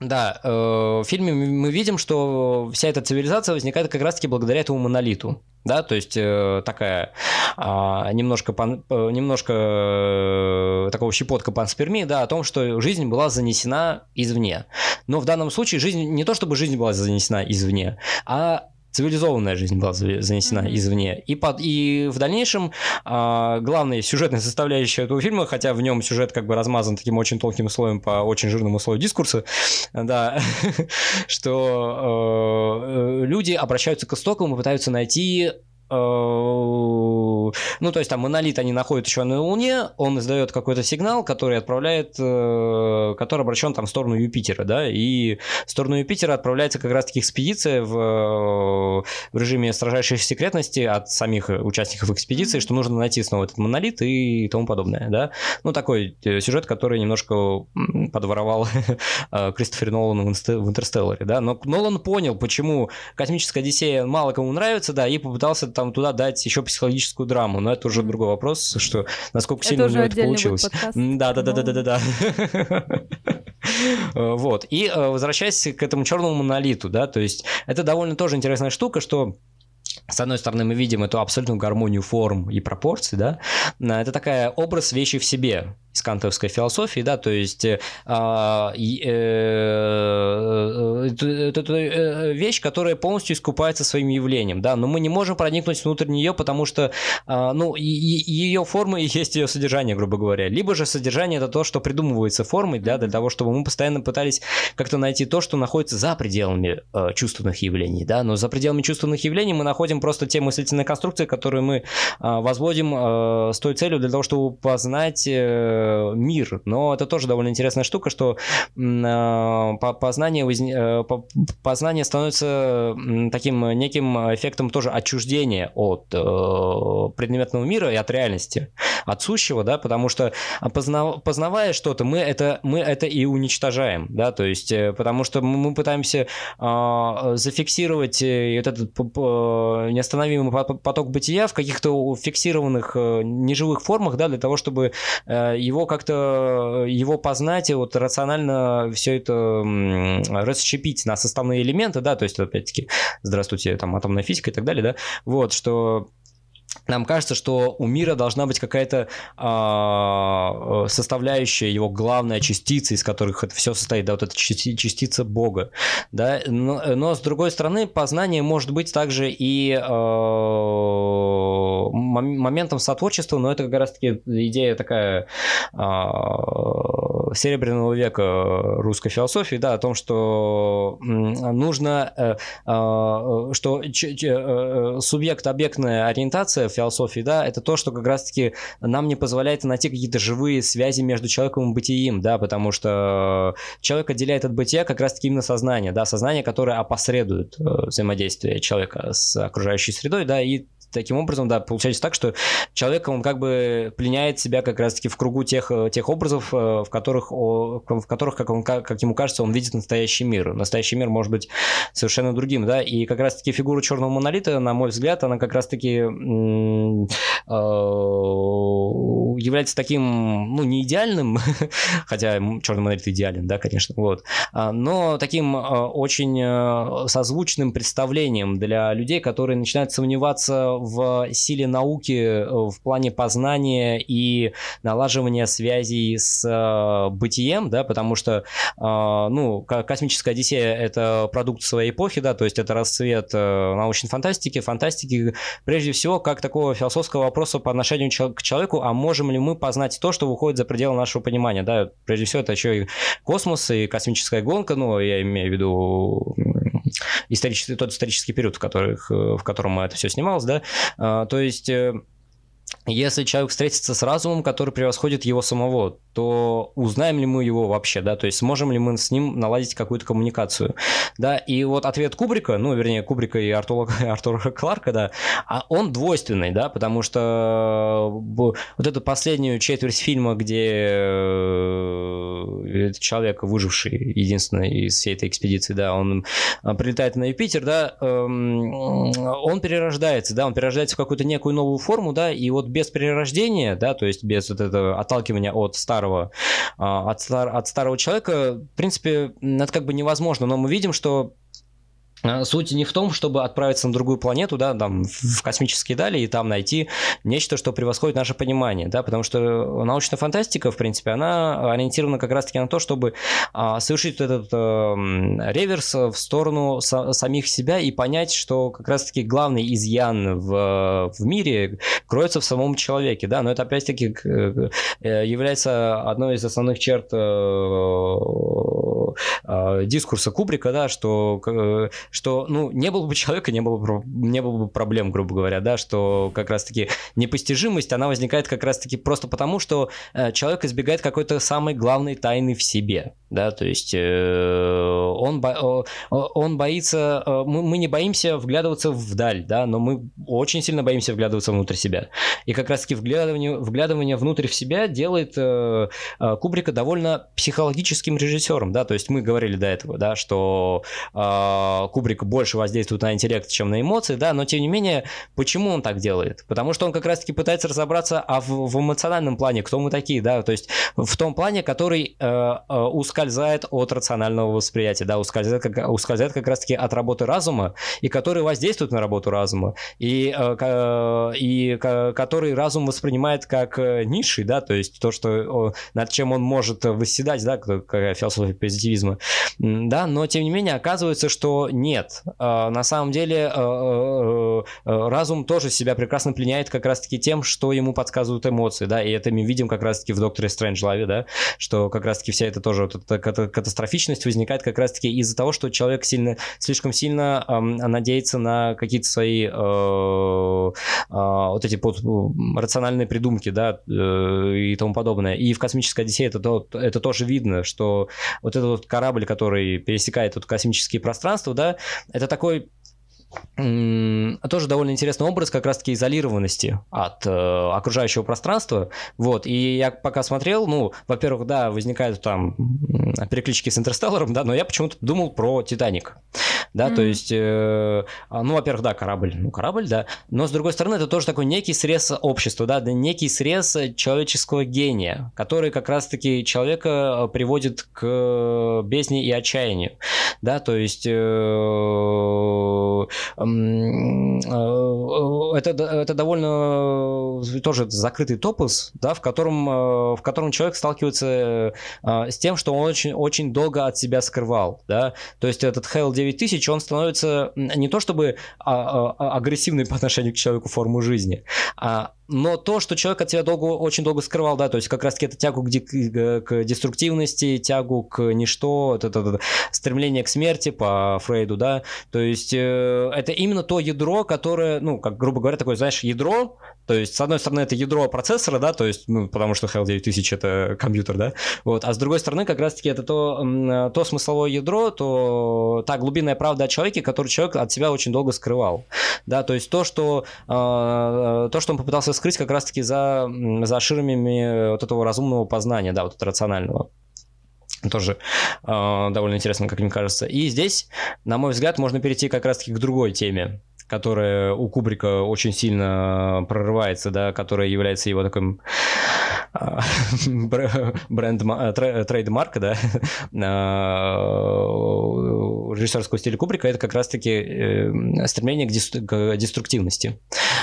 да, э, в фильме мы видим, что вся эта цивилизация возникает как раз-таки благодаря этому монолиту. Да, то есть э, такая а, немножко, э, немножко такого щепотка панспермии, да, о том, что жизнь была занесена извне. Но в данном случае жизнь не то, чтобы жизнь была занесена извне, а цивилизованная жизнь была занесена mm-hmm. извне. И, под, и в дальнейшем а, главная сюжетная составляющая этого фильма, хотя в нем сюжет как бы размазан таким очень тонким слоем по очень жирному слою дискурса, да, что э, люди обращаются к истокам и пытаются найти Э, ну, то есть там монолит они находят еще на Луне, он издает какой-то сигнал, который отправляет, э, который обращен там в сторону Юпитера, да, и в сторону Юпитера отправляется как раз-таки экспедиция в, в режиме строжайшей секретности от самих участников экспедиции, что нужно найти снова этот монолит и тому подобное, да. Ну, такой э, сюжет, который немножко подворовал Кристофер Нолан в Интерстелларе, да, но Нолан понял, почему космическая Одиссея мало кому нравится, да, и попытался там туда дать еще психологическую драму, но это уже другой вопрос, что насколько сильно у него это получилось. Да, да, да, да, да, да, да. Вот. И э, возвращаясь к этому черному монолиту, да, то есть это довольно тоже интересная штука, что с одной стороны, мы видим эту абсолютную гармонию форм и пропорций, да, это такая образ вещи в себе. Из кантовской философии, да, то есть э, э, это вещь, которая полностью искупается своим явлением, да, но мы не можем проникнуть внутрь нее, потому что, ну, ее форма и есть ее содержание, грубо говоря. Либо же содержание это то, что придумывается формой, да, для того, чтобы мы постоянно пытались как-то найти то, что находится за пределами э, чувственных явлений, да, но за пределами чувственных явлений мы находим просто те мыслительные конструкции, которые мы э, возводим э, с той целью для того, чтобы познать э, мир. Но это тоже довольно интересная штука, что э, познание, э, познание становится таким неким эффектом тоже отчуждения от э, предметного мира и от реальности, от сущего, да, потому что познав, познавая что-то, мы это, мы это и уничтожаем, да, то есть, э, потому что мы пытаемся э, зафиксировать э, этот неостановимый поток бытия в каких-то фиксированных э, неживых формах, да, для того, чтобы э, его как-то, его познать и вот рационально все это расщепить на составные элементы, да, то есть, опять-таки, здравствуйте, там, атомная физика и так далее, да, вот, что нам кажется, что у мира должна быть какая-то а, э, составляющая, его главная частица, из которых это все состоит, да, вот эта частица Бога, да, но, но с другой стороны, познание может быть также и э, моментом сотворчества, но это как раз-таки идея такая э, серебряного века русской философии, да, о том, что нужно, э, э, что э, субъект-объектная ориентация в философии, да, это то, что как раз-таки нам не позволяет найти какие-то живые связи между человеком и бытием, да, потому что человек отделяет от бытия как раз-таки именно сознание, да, сознание, которое опосредует взаимодействие человека с окружающей средой, да, и таким образом, да, получается так, что человек, он как бы пленяет себя как раз-таки в кругу тех, э, тех образов, э, в которых, в которых как, он, как ему кажется, он видит настоящий мир. Настоящий мир может быть совершенно другим, да, и как раз-таки фигура черного монолита, на мой взгляд, она как раз-таки э, является таким, ну, не идеальным, хотя черный монолит идеален, да, конечно, вот, а, но таким очень созвучным представлением для людей, которые начинают сомневаться в силе науки э, в плане познания и налаживания связей с э, бытием, да, потому что, э, ну, космическая Одиссея — это продукт своей эпохи, да, то есть это расцвет научной фантастики, фантастики, прежде всего, как такого философского вопроса по отношению к человеку, а можем ли мы познать то, что выходит за пределы нашего понимания, да, прежде всего, это еще и космос, и космическая гонка, ну, я имею в виду исторический, тот исторический период, в, которых, в котором это все снималось, да, а, то есть э, если человек встретится с разумом, который превосходит его самого, то узнаем ли мы его вообще, да, то есть сможем ли мы с ним наладить какую-то коммуникацию, да, и вот ответ Кубрика, ну, вернее, Кубрика и Артура, Артура Кларка, да, а он двойственный, да, потому что вот эту последнюю четверть фильма, где э, человек, выживший, единственный из всей этой экспедиции, да, он а, прилетает на Юпитер, да, эм, он перерождается, да, он перерождается в какую-то некую новую форму, да, и вот без перерождения, да, то есть без вот этого отталкивания от старого, а, от, стар, от старого человека, в принципе, это как бы невозможно, но мы видим, что суть не в том, чтобы отправиться на другую планету, да, там, в космические дали и там найти нечто, что превосходит наше понимание, да, потому что научная фантастика, в принципе, она ориентирована как раз-таки на то, чтобы а, совершить этот а, реверс в сторону са- самих себя и понять, что как раз-таки главный изъян в, в мире кроется в самом человеке, да, но это опять-таки э, является одной из основных черт э, э, дискурса Кубрика, да, что что, ну, не было бы человека, не было бы, не было бы проблем, грубо говоря, да, что как раз-таки непостижимость, она возникает как раз-таки просто потому, что э, человек избегает какой-то самой главной тайны в себе, да, то есть э, он, бо, он боится, э, мы, мы не боимся вглядываться вдаль, да, но мы очень сильно боимся вглядываться внутрь себя. И как раз-таки вглядывание, вглядывание внутрь в себя делает э, э, Кубрика довольно психологическим режиссером, да, то есть мы говорили до этого, да, что э, Кубрик больше воздействует на интеллект, чем на эмоции, да, но тем не менее, почему он так делает? Потому что он как раз-таки пытается разобраться а в, в эмоциональном плане, кто мы такие, да, то есть в том плане, который э, э, ускользает от рационального восприятия, да, ускользает как, ускользает как раз-таки от работы разума, и который воздействует на работу разума, и, э, и который разум воспринимает как э, низший, да, то есть то, что над чем он может восседать, да, какая философия позитивизма, да, но тем не менее оказывается, что нет, э, на самом деле э, разум тоже себя прекрасно пленяет как раз-таки тем, что ему подсказывают эмоции, да, и это мы видим как раз-таки в Докторе Стрэнджлаве, да, что как раз-таки вся эта тоже вот эта катастрофичность возникает как раз-таки из-за того, что человек сильно, слишком сильно э, надеется на какие-то свои э, э, вот эти под, рациональные придумки, да, э, и тому подобное. И в «Космической Одиссее» это, то, это тоже видно, что вот этот вот корабль, который пересекает вот космические пространства, да, это такой тоже довольно интересный образ как раз-таки изолированности от э, окружающего пространства. Вот, и я пока смотрел, ну, во-первых, да, возникают там переклички с Интерстелларом, да, но я почему-то думал про Титаник. Да, mm-hmm. то есть, э, а, ну, во-первых, да, корабль, ну, корабль, да, но с другой стороны, это тоже такой некий срез общества, да, некий срез человеческого гения, который как раз-таки человека э, приводит к бездне и отчаянию, да, то есть э, Э, это, это довольно э, тоже закрытый топос, да, в котором, э, в котором человек сталкивается с тем, что он очень, очень долго от себя скрывал, да, то есть этот Hell 9000, он становится не то чтобы а, а, агрессивный по отношению к человеку форму жизни, а но то, что человек от себя долго, очень долго скрывал, да, то есть как раз-таки это тягу к, ди- к деструктивности, тягу к ничто, это, это, это стремление к смерти по Фрейду, да, то есть э, это именно то ядро, которое, ну, как грубо говоря, такое, знаешь, ядро, то есть, с одной стороны, это ядро процессора, да, то есть, ну, потому что HAL 9000 это компьютер, да, вот, а с другой стороны, как раз-таки это то, то смысловое ядро, то та глубинная правда о человеке, которую человек от себя очень долго скрывал, да, то есть то, что, э, то, что он попытался скрыть как раз-таки за, за ширмами вот этого разумного познания, да, вот этого рационального. Тоже э, довольно интересно, как мне кажется. И здесь, на мой взгляд, можно перейти как раз-таки к другой теме которая у Кубрика очень сильно прорывается, да, которая является его таким бренд трейдмарка, да, режиссерского стиля Кубрика, это как раз-таки э, стремление к деструктивности.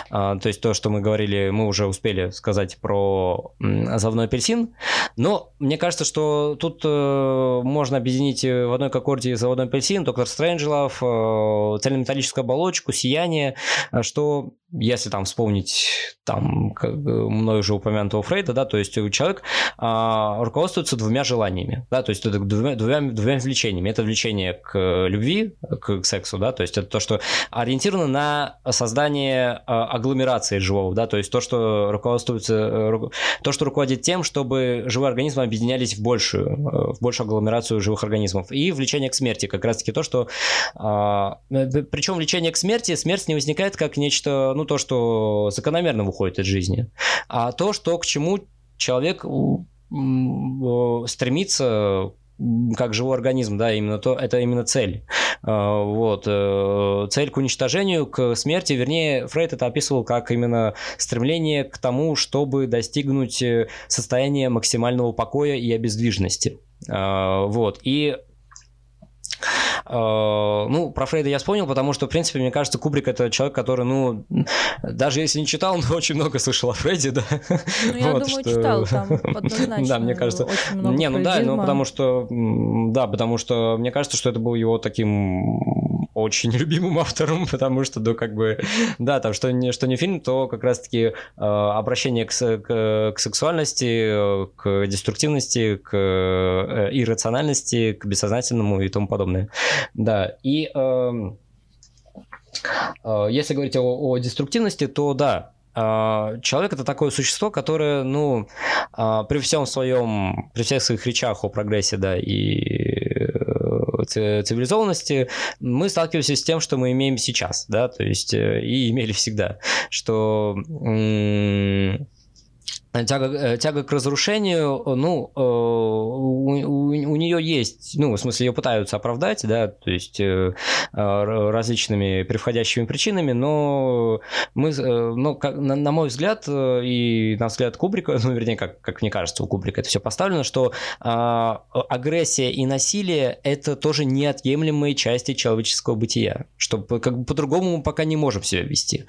А, то есть то, что мы говорили, мы уже успели сказать про «Завной апельсин», но мне кажется, что тут э, можно объединить в одной кокорде «Заводной апельсин», «Доктор Стрэнджлов», э, «Цельнометаллическую оболочку», «Сияние», что если там вспомнить там мною уже упомянутого Фрейда, да, то есть человек а, руководствуется двумя желаниями, да, то есть это двумя, двумя, двумя влечениями. Это влечение к любви, к, к сексу, да, то есть это то, что ориентировано на создание а, агломерации живого, да, то есть то, что руководствуется, э, то, что руководит тем, чтобы живые организмы объединялись в большую, э, в большую агломерацию живых организмов. И влечение к смерти, как раз-таки то, что... А, э, причем влечение к смерти, смерть не возникает как нечто, ну, то, что закономерно выходит из жизни, а то, что к чему человек стремится как живой организм, да, именно то, это именно цель. А, вот. Э, цель к уничтожению, к смерти, вернее, Фрейд это описывал как именно стремление к тому, чтобы достигнуть э, состояния максимального покоя и обездвиженности. А, вот. И Э, ну, про Фрейда я вспомнил, потому что, в принципе, мне кажется, Кубрик это человек, который, ну, даже если не читал, но очень много слышал о Фрейде, да. Ну, я вот, думаю, что... читал там однозначно. Да, мне кажется. Не, ну да, ну потому что, да, потому что мне кажется, что это был его таким очень любимым автором, потому что, ну, как бы, да, там, что не, что не фильм, то как раз-таки э, обращение к, к, к сексуальности, к деструктивности, к э, иррациональности, к бессознательному и тому подобное. Да, и э, э, если говорить о, о деструктивности, то да, Человек это такое существо, которое, ну, э, при всем своем, при всех своих речах о прогрессе, да, и цивилизованности, мы сталкиваемся с тем, что мы имеем сейчас, да, то есть и имели всегда, что тяга, э, тяга к разрушению, ну, э, у, у, у нее есть, ну, в смысле, ее пытаются оправдать, да, то есть э, различными превходящими причинами, но мы, ну, как, на, на мой взгляд и на взгляд Кубрика, ну, вернее, как, как мне кажется, у Кубрика это все поставлено, что а, агрессия и насилие – это тоже неотъемлемые части человеческого бытия, что как бы по-другому мы пока не можем себя вести.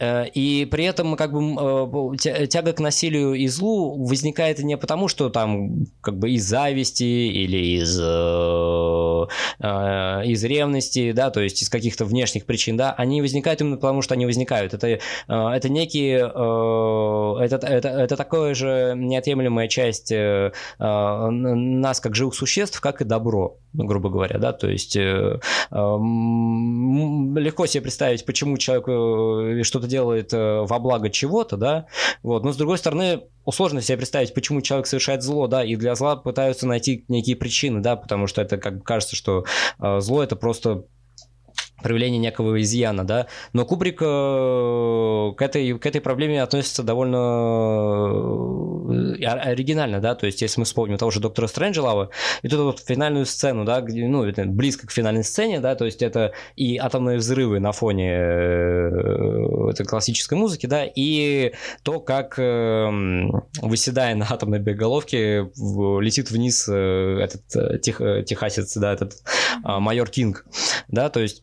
И при этом как бы тяга к насилию и злу возникает не потому, что там как бы из зависти или из, э, э, из ревности, да, то есть из каких-то внешних причин, да, они возникают именно потому, что они возникают. Это, э, это некие, это, это, это такое же неотъемлемая часть нас как живых существ, как и добро, грубо говоря, да, то есть легко себе представить, почему человек что-то делает во благо чего-то, да, вот, но с другой стороны, сложно себе представить, почему человек совершает зло, да, и для зла пытаются найти некие причины, да, потому что это как кажется, что э, зло это просто проявление некого изъяна, да. Но Кубрик э, к этой, к этой проблеме относится довольно э, оригинально, да, то есть если мы вспомним того же Доктора Стрэнджелава, и тут вот финальную сцену, да, где, ну, близко к финальной сцене, да, то есть это и атомные взрывы на фоне э, этой классической музыки, да, и то, как выседая на атомной боеголовке летит вниз этот тех, техасец, да, этот майор Кинг, да, то есть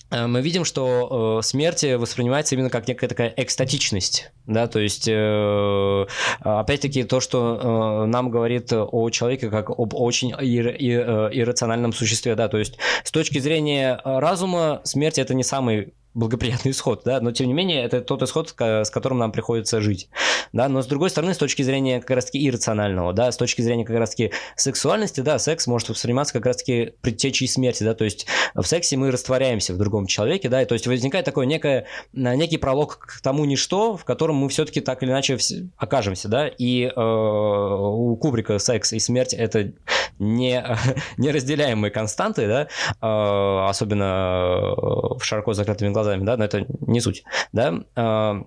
мы видим, что э, смерть воспринимается именно как некая такая экстатичность, да, то есть, э, опять-таки, то, что э, нам говорит о человеке как об очень ир, ир, э, иррациональном существе, да, то есть, с точки зрения разума, смерть это не самый благоприятный исход, да, но тем не менее это тот исход, с которым нам приходится жить, да, но с другой стороны, с точки зрения как раз-таки иррационального, да, с точки зрения как раз-таки сексуальности, да, секс может восприниматься как раз-таки предтечей смерти, да, то есть в сексе мы растворяемся в другом человеке, да, и то есть возникает такой некое, некий пролог к тому ничто, в котором мы все-таки так или иначе окажемся, да, и э, у Кубрика секс и смерть это не, неразделяемые константы, да, э, особенно в широко закрытыми глазами да, но это не суть, да. А,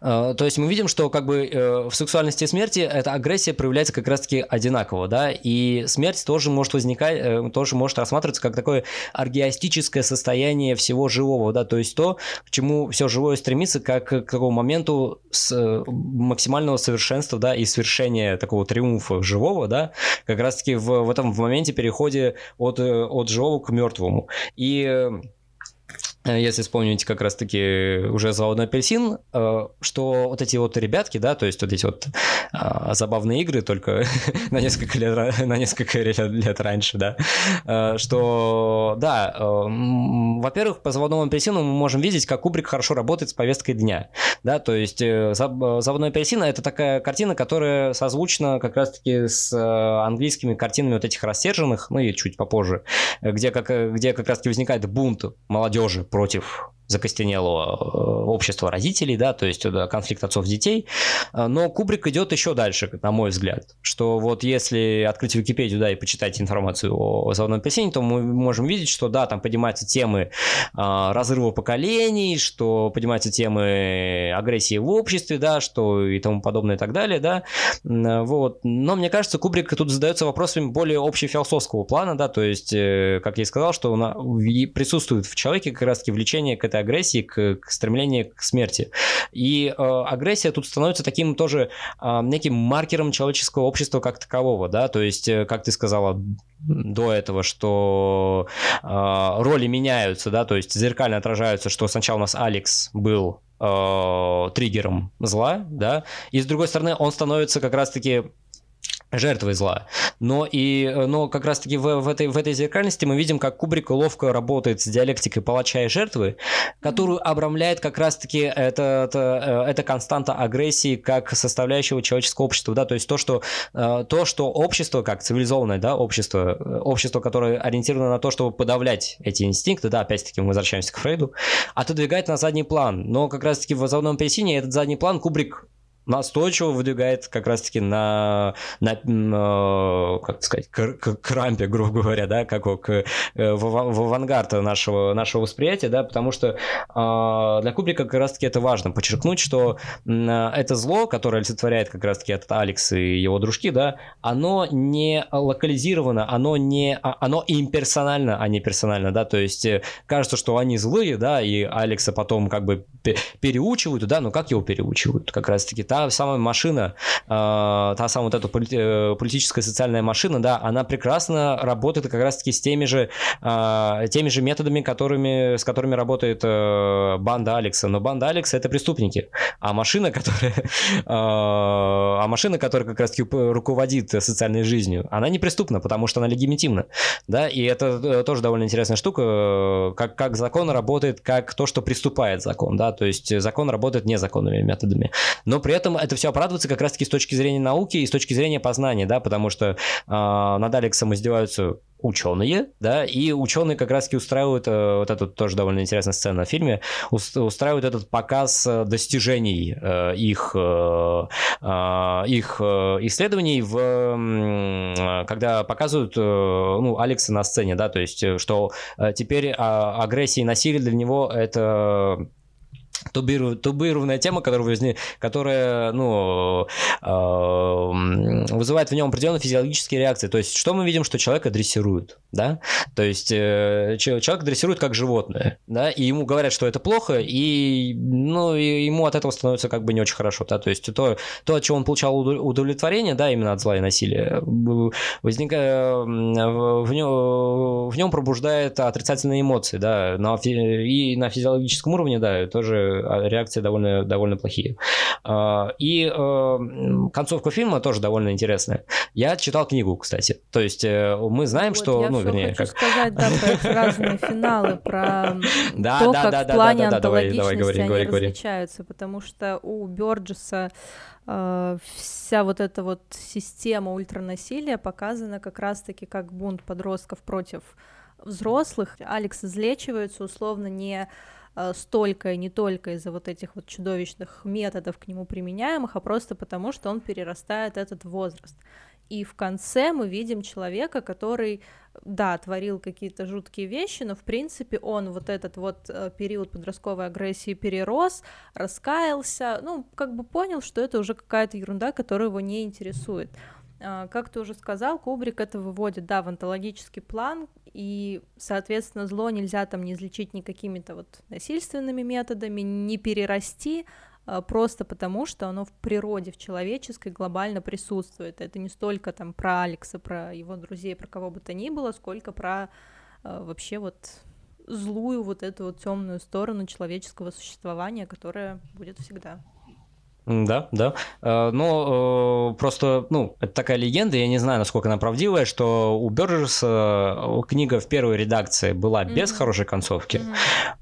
то есть мы видим, что как бы э, в сексуальности и смерти эта агрессия проявляется как раз-таки одинаково, да, и смерть тоже может возникать, э, тоже может рассматриваться как такое аргиастическое состояние всего живого, да, то есть то, к чему все живое стремится, как к такому моменту с э, максимального совершенства, да, и свершения такого триумфа живого, да, как раз-таки в, в этом в моменте переходе от, от живого к мертвому. И Э, если вспомните как раз-таки уже заводной апельсин, э, что вот эти вот ребятки, да, то есть вот эти вот а, забавные игры, только на несколько лет, на несколько лет, раньше, да, э, что, да, во-первых, по заводному апельсину мы можем видеть, как Кубрик хорошо работает с повесткой дня, да, то есть заводной апельсин это такая картина, которая созвучна как раз-таки с английскими картинами вот этих рассерженных, ну и чуть попозже, где как, где как раз-таки возникает бунт молодежи против закостенелого э, общества родителей, да, то есть да, конфликт отцов-детей. Э, но Кубрик идет еще дальше, на мой взгляд, что вот если открыть Википедию, да, и почитать информацию о заводном апельсине, то мы можем видеть, что да, там поднимаются темы а, разрыва поколений, что поднимаются темы агрессии в обществе, да, что и тому подобное и так далее, да, вот. Но мне кажется, Кубрик тут задается вопросами более общефилософского плана, да, то есть, э, как я и сказал, что присутствует в человеке как раз-таки влечение к этой агрессии, к, к стремлению к смерти. И э, агрессия тут становится таким тоже э, неким маркером человеческого общества как такового, да, то есть, э, как ты сказала до этого, что э, роли меняются, да, то есть зеркально отражаются, что сначала у нас Алекс был э, триггером зла, да, и с другой стороны он становится как раз-таки жертвой зла. Но и но как раз-таки в, в, этой, в этой зеркальности мы видим, как Кубрик ловко работает с диалектикой палача и жертвы, которую обрамляет как раз-таки это, это, это константа агрессии как составляющего человеческого общества. Да? То есть то, что, э, то, что общество, как цивилизованное да, общество, э, общество, которое ориентировано на то, чтобы подавлять эти инстинкты, да, опять-таки мы возвращаемся к Фрейду, отодвигает на задний план. Но как раз-таки в «Возовном апельсине» этот задний план Кубрик настойчиво выдвигает как раз-таки на, на э, как сказать, к, к, к рампе, грубо говоря, да, как к, э, в, в авангард нашего, нашего восприятия, да, потому что э, для Кубрика как раз-таки это важно, подчеркнуть, что э, это зло, которое олицетворяет как раз-таки этот Алекс и его дружки, да, оно не локализировано, оно не, а, оно имперсонально, а не персонально, да, то есть э, кажется, что они злые, да, и Алекса потом как бы переучивают, да, но как его переучивают? Как раз-таки та самая машина, э, та самая вот эта полит- политическая социальная машина, да, она прекрасно работает как раз-таки с теми же, э, теми же методами, которыми, с которыми работает э, банда Алекса. Но банда Алекса это преступники, а машина, которая, э, а машина, которая как раз-таки руководит социальной жизнью, она не преступна, потому что она легитимна, да, и это э, тоже довольно интересная штука, э, как, как закон работает, как то, что приступает закон, да, то есть закон работает незаконными методами, но при этом это все оправдывается как раз-таки с точки зрения науки и с точки зрения познания, да, потому что э, над Алексом издеваются ученые, да, и ученые как раз-таки устраивают, э, вот это тоже довольно интересная сцена в фильме, устраивают этот показ э, достижений э, их, их исследований, в, когда показывают ну, Алекса на сцене, да, то есть, что теперь а, агрессия и насилие для него это табуированная тема, которая, возник, которая ну, э, вызывает в нем определенные физиологические реакции. То есть, что мы видим, что человека дрессируют, да? То есть, э, человек дрессирует как животное, да, и ему говорят, что это плохо, и, ну, и ему от этого становится как бы не очень хорошо, да, то есть, то, то от чего он получал удовлетворение, да, именно от зла и насилия, возникает, в нем, в нем пробуждает отрицательные эмоции, да, на, и на физиологическом уровне, да, тоже реакции довольно, довольно плохие. А, и э, концовка фильма тоже довольно интересная. Я читал книгу, кстати. То есть э, мы знаем, вот, что... Я ну, вернее, хочу как... сказать, да, про разные финалы, про да, то, да, как да, в плане да, да, антологичности давай, давай, они говори, говори. различаются, потому что у Бёрджеса э, вся вот эта вот система ультранасилия показана как раз-таки как бунт подростков против взрослых. Алекс излечивается условно не столько и не только из-за вот этих вот чудовищных методов к нему применяемых, а просто потому, что он перерастает этот возраст. И в конце мы видим человека, который, да, творил какие-то жуткие вещи, но в принципе он вот этот вот э, период подростковой агрессии перерос, раскаялся, ну, как бы понял, что это уже какая-то ерунда, которая его не интересует. А, как ты уже сказал, Кубрик это выводит, да, в онтологический план, и, соответственно, зло нельзя там не излечить никакими-то вот насильственными методами, не перерасти, а, просто потому, что оно в природе, в человеческой глобально присутствует. Это не столько там про Алекса, про его друзей, про кого бы то ни было, сколько про а, вообще вот злую вот эту вот темную сторону человеческого существования, которая будет всегда. Да, да. Э, но э, просто, ну, это такая легенда, я не знаю, насколько она правдивая, что у Бёрджеса э, книга в первой редакции была без mm-hmm. хорошей концовки,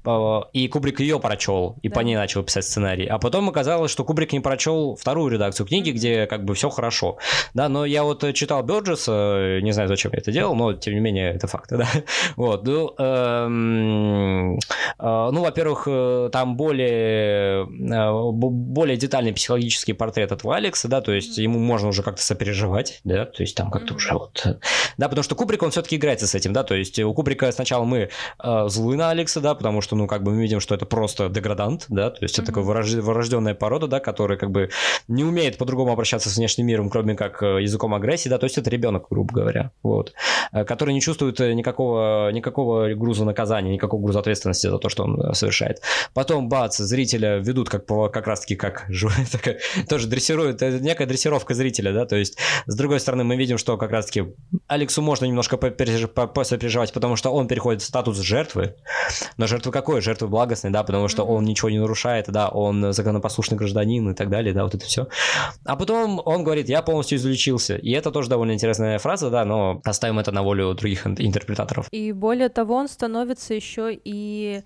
mm-hmm. и Кубрик ее прочел, и да. по ней начал писать сценарий. А потом оказалось, что Кубрик не прочел вторую редакцию книги, mm-hmm. где как бы все хорошо. Да, но я вот читал Бёрджеса, не знаю, зачем я это делал, но тем не менее это факт, да. Вот, ну, эм, э, ну во-первых, там более, более детальный нормальный психологический портрет этого Алекса, да, то есть ему можно уже как-то сопереживать, да, то есть там как-то уже вот, да, потому что Кубрик, он все-таки играется с этим, да, то есть у Кубрика сначала мы э, злы на Алекса, да, потому что, ну, как бы мы видим, что это просто деградант, да, то есть это такая вырожденная порода, да, которая как бы не умеет по-другому обращаться с внешним миром, кроме как э, языком агрессии, да, то есть это ребенок, грубо говоря, вот, э, который не чувствует никакого, никакого груза наказания, никакого груза ответственности за то, что он э, совершает. Потом, бац, зрителя ведут как, как раз-таки как такая, тоже дрессирует, это некая дрессировка зрителя, да, то есть, с другой стороны, мы видим, что как раз-таки Алексу можно немножко попереживать, потому что он переходит в статус жертвы, но жертвы какой? Жертвы благостной, да, потому что он ничего не нарушает, да, он законопослушный гражданин и так далее, да, вот это все. А потом он говорит, я полностью излечился, и это тоже довольно интересная фраза, да, но оставим это на волю других интерпретаторов. И более того, он становится еще и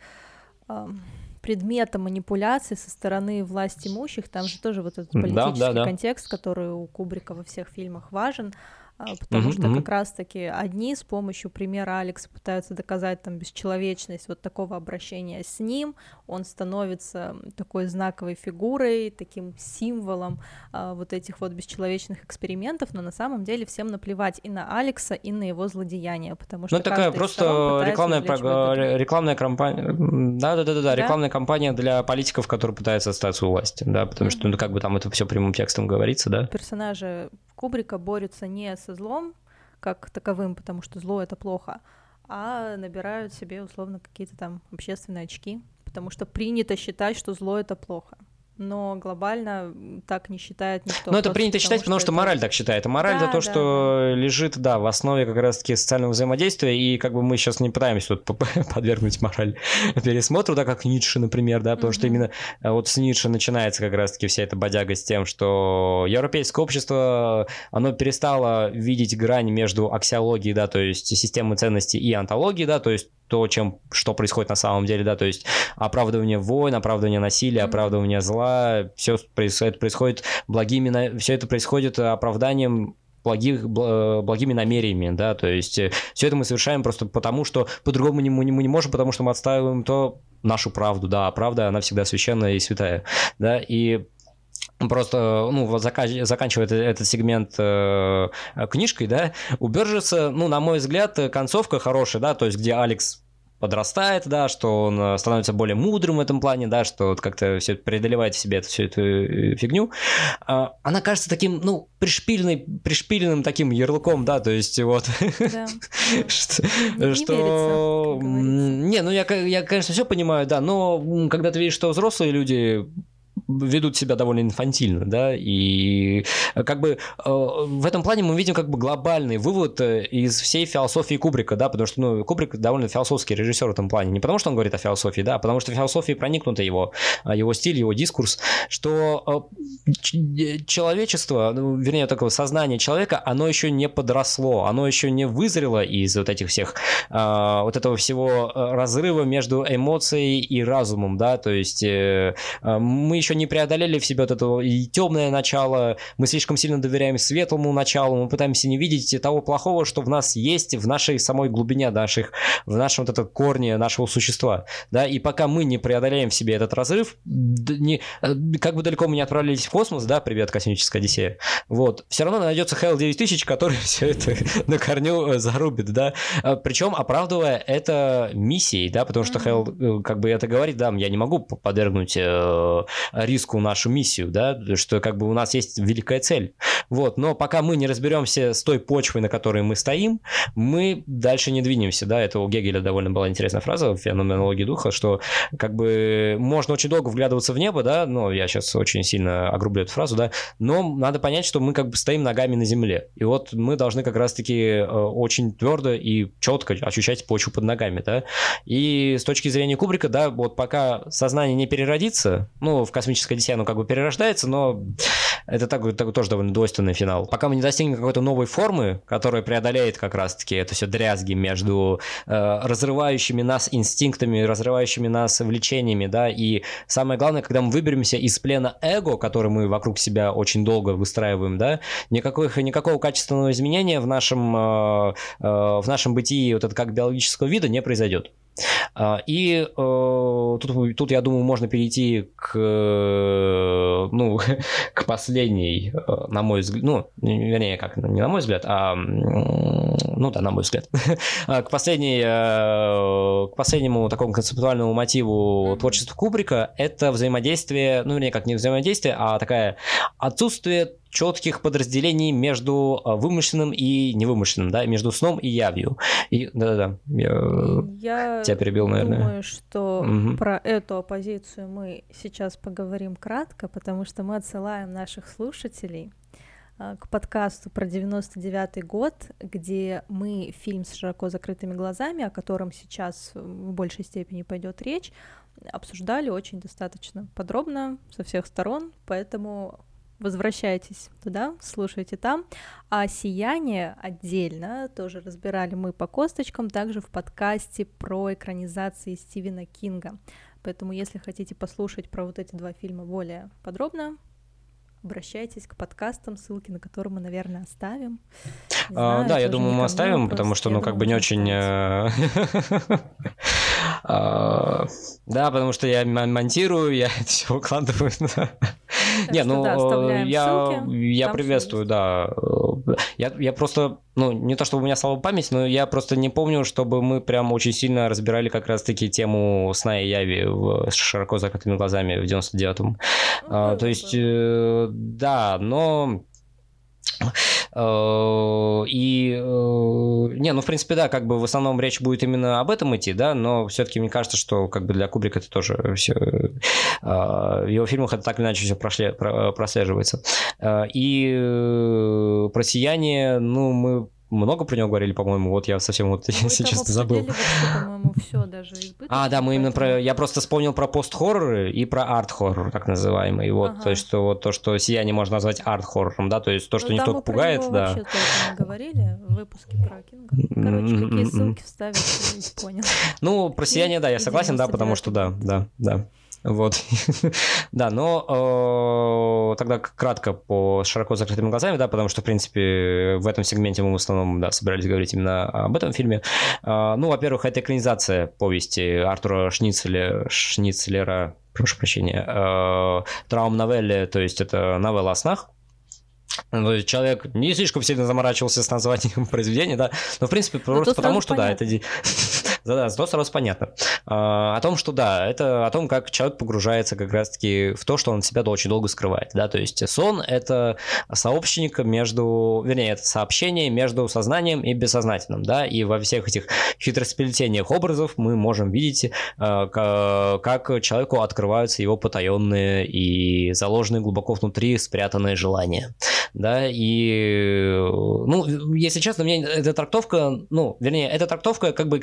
предметом манипуляции со стороны власть имущих, там же тоже вот этот политический да, да, да. контекст, который у Кубрика во всех фильмах важен, а, потому что как раз-таки одни с помощью примера Алекса пытаются доказать там бесчеловечность вот такого обращения с ним, он становится такой знаковой фигурой, таким символом а, вот этих вот бесчеловечных экспериментов, но на самом деле всем наплевать и на Алекса, и на его злодеяния, потому что ну такая просто рекламная про... рекламная кампания, да, да, да, да, да, рекламная кампания для политиков, которые пытаются остаться у власти, да, потому что ну как бы там это все прямым текстом говорится, да. Персонажи Кубрика борются не со злом как таковым, потому что зло это плохо, а набирают себе условно какие-то там общественные очки, потому что принято считать, что зло это плохо но глобально так не считает никто. Ну, это принято считать, потому что, что мораль так считает. А мораль да, это то, да, что лежит, да, в основе как раз-таки социального взаимодействия, и как бы мы сейчас не пытаемся тут подвергнуть мораль пересмотру, да, как Ницше, например, да, потому mm-hmm. что именно э, вот с Ницше начинается как раз-таки вся эта бодяга с тем, что европейское общество, оно перестало видеть грань между аксиологией, да, то есть системой ценностей и антологией, да, то есть то, чем, что происходит на самом деле, да, то есть оправдывание войн, оправдывание насилия, оправдывание зла, все это происходит благими, все это происходит оправданием благих, благими намерениями, да, то есть э, все это мы совершаем просто потому, что по-другому мы не, мы не можем, потому что мы отстаиваем то нашу правду, да, а правда, она всегда священная и святая, да, и просто, ну, вот заканчивая этот, сегмент э, книжкой, да, у Бержеса, ну, на мой взгляд, концовка хорошая, да, то есть где Алекс подрастает, да, что он э, становится более мудрым в этом плане, да, что вот как-то все преодолевает в себе эту, всю эту э, фигню, а, она кажется таким, ну, пришпиленной, пришпиленным таким ярлыком, да, то есть вот... Что... Не, ну я, я, конечно, все понимаю, да, но когда ты видишь, что взрослые люди ведут себя довольно инфантильно, да, и э, как бы э, в этом плане мы видим как бы глобальный вывод э, из всей философии Кубрика, да, потому что, ну, Кубрик довольно философский режиссер в этом плане, не потому что он говорит о философии, да, а потому что в философии проникнута его, его стиль, его дискурс, что человечество, ну, вернее, такое сознание человека, оно еще не подросло, оно еще не вызрело из вот этих всех, вот этого всего разрыва между эмоцией и разумом, да, то есть мы еще не преодолели в себе вот это и темное начало, мы слишком сильно доверяем светлому началу, мы пытаемся не видеть того плохого, что в нас есть в нашей самой глубине наших, в нашем вот этом корне нашего существа, да, и пока мы не преодолеем в себе этот разрыв, не, э, как бы далеко мы не отправлялись в космос, да, привет, космическая Одиссея, вот, все равно найдется Hell 9000, который все это на корню э, зарубит, да, а, причем оправдывая это миссией, да, потому что Hell, э, как бы это говорит, да, я не могу подвергнуть риску нашу миссию, да, что как бы у нас есть великая цель. Вот, но пока мы не разберемся с той почвой, на которой мы стоим, мы дальше не двинемся, да, это у Гегеля довольно была интересная фраза в феноменологии духа, что как бы можно очень долго вглядываться в небо, да, но я сейчас очень сильно огрублю эту фразу, да, но надо понять, что мы как бы стоим ногами на земле, и вот мы должны как раз-таки э, очень твердо и четко ощущать почву под ногами, да, и с точки зрения Кубрика, да, вот пока сознание не переродится, ну, в космической Одиссея, оно как бы перерождается, но это так, так, тоже довольно двойственный финал. Пока мы не достигнем какой-то новой формы, которая преодолеет как раз-таки это все дрязги между э, разрывающими нас инстинктами, разрывающими нас влечениями, да, и самое главное, когда мы выберемся из плена эго, который мы вокруг себя очень долго выстраиваем, да, никакого, никакого качественного изменения в нашем, э, э, в нашем бытии вот это как биологического вида не произойдет. А, и э, тут, тут, я думаю, можно перейти к, ну, к последней, э, на мой взгляд, ну, вернее, как, не на мой взгляд, а, ну да, на мой взгляд, а, к последней, э, к последнему такому концептуальному мотиву творчества Кубрика, это взаимодействие, ну, вернее, как не взаимодействие, а такая отсутствие четких подразделений между а, вымышленным и невымышленным, да, между сном и явью. И да-да-да, я, я тебя перебил, наверное. думаю, что угу. про эту оппозицию мы сейчас поговорим кратко, потому что мы отсылаем наших слушателей а, к подкасту про 99 год, где мы фильм с широко закрытыми глазами, о котором сейчас в большей степени пойдет речь, обсуждали очень достаточно подробно со всех сторон, поэтому возвращайтесь туда, слушайте там. А «Сияние» отдельно тоже разбирали мы по косточкам, также в подкасте про экранизации Стивена Кинга. Поэтому, если хотите послушать про вот эти два фильма более подробно, обращайтесь к подкастам, ссылки на которые мы, наверное, оставим. А, знаю, да, я думаю, мы оставим, потому что, ну, как бы не очень... Э, а, да, потому что я монтирую, я это все выкладываю. Не, ну, я, я приветствую, да. Я, я просто, ну, не то чтобы у меня слабая память, но я просто не помню, чтобы мы прям очень сильно разбирали как раз-таки тему сна и яви с широко закрытыми глазами в 99-м. Ну, а, то есть, э, да, но Э, и, э, не, ну, в принципе, да, как бы в основном речь будет именно об этом идти, да, но все-таки мне кажется, что как бы для Кубрика это тоже все, э, в его фильмах это так или иначе все прошли, прослеживается. И про «Сияние», ну, мы много про него говорили, по-моему. Вот я совсем вот, если честно, забыл. по-моему, все даже А, да, мы именно про... Я просто вспомнил про пост-хорроры и про арт-хоррор, так называемый. Вот, ага. то есть, что вот то, что «Сияние» можно назвать арт-хоррором, да, то есть то, что ну, не только пугает, да. вообще только говорили в выпуске про Кинга. Короче, какие ссылки вставить, понял. Ну, про «Сияние», да, я согласен, да, потому что да, да, да. Вот. да, но э, тогда кратко по широко закрытыми глазами, да, потому что, в принципе, в этом сегменте мы в основном, да, собирались говорить именно об этом фильме. Э, ну, во-первых, это экранизация повести Артура Шницеля, Шницлера, прошу прощения, э, Траум-новелле, то есть это новелла о снах, человек не слишком сильно заморачивался с названием произведения, да, но в принципе ну, просто потому, что понятно. да, это да, да, зато сразу понятно. А, о том, что да, это о том, как человек погружается как раз-таки в то, что он себя очень долго скрывает, да, то есть сон – это сообщник между, вернее, это сообщение между сознанием и бессознательным, да, и во всех этих хитросплетениях образов мы можем видеть, а, как человеку открываются его потаенные и заложенные глубоко внутри спрятанные желания, да, и, ну, если честно, мне эта трактовка, ну, вернее, эта трактовка как бы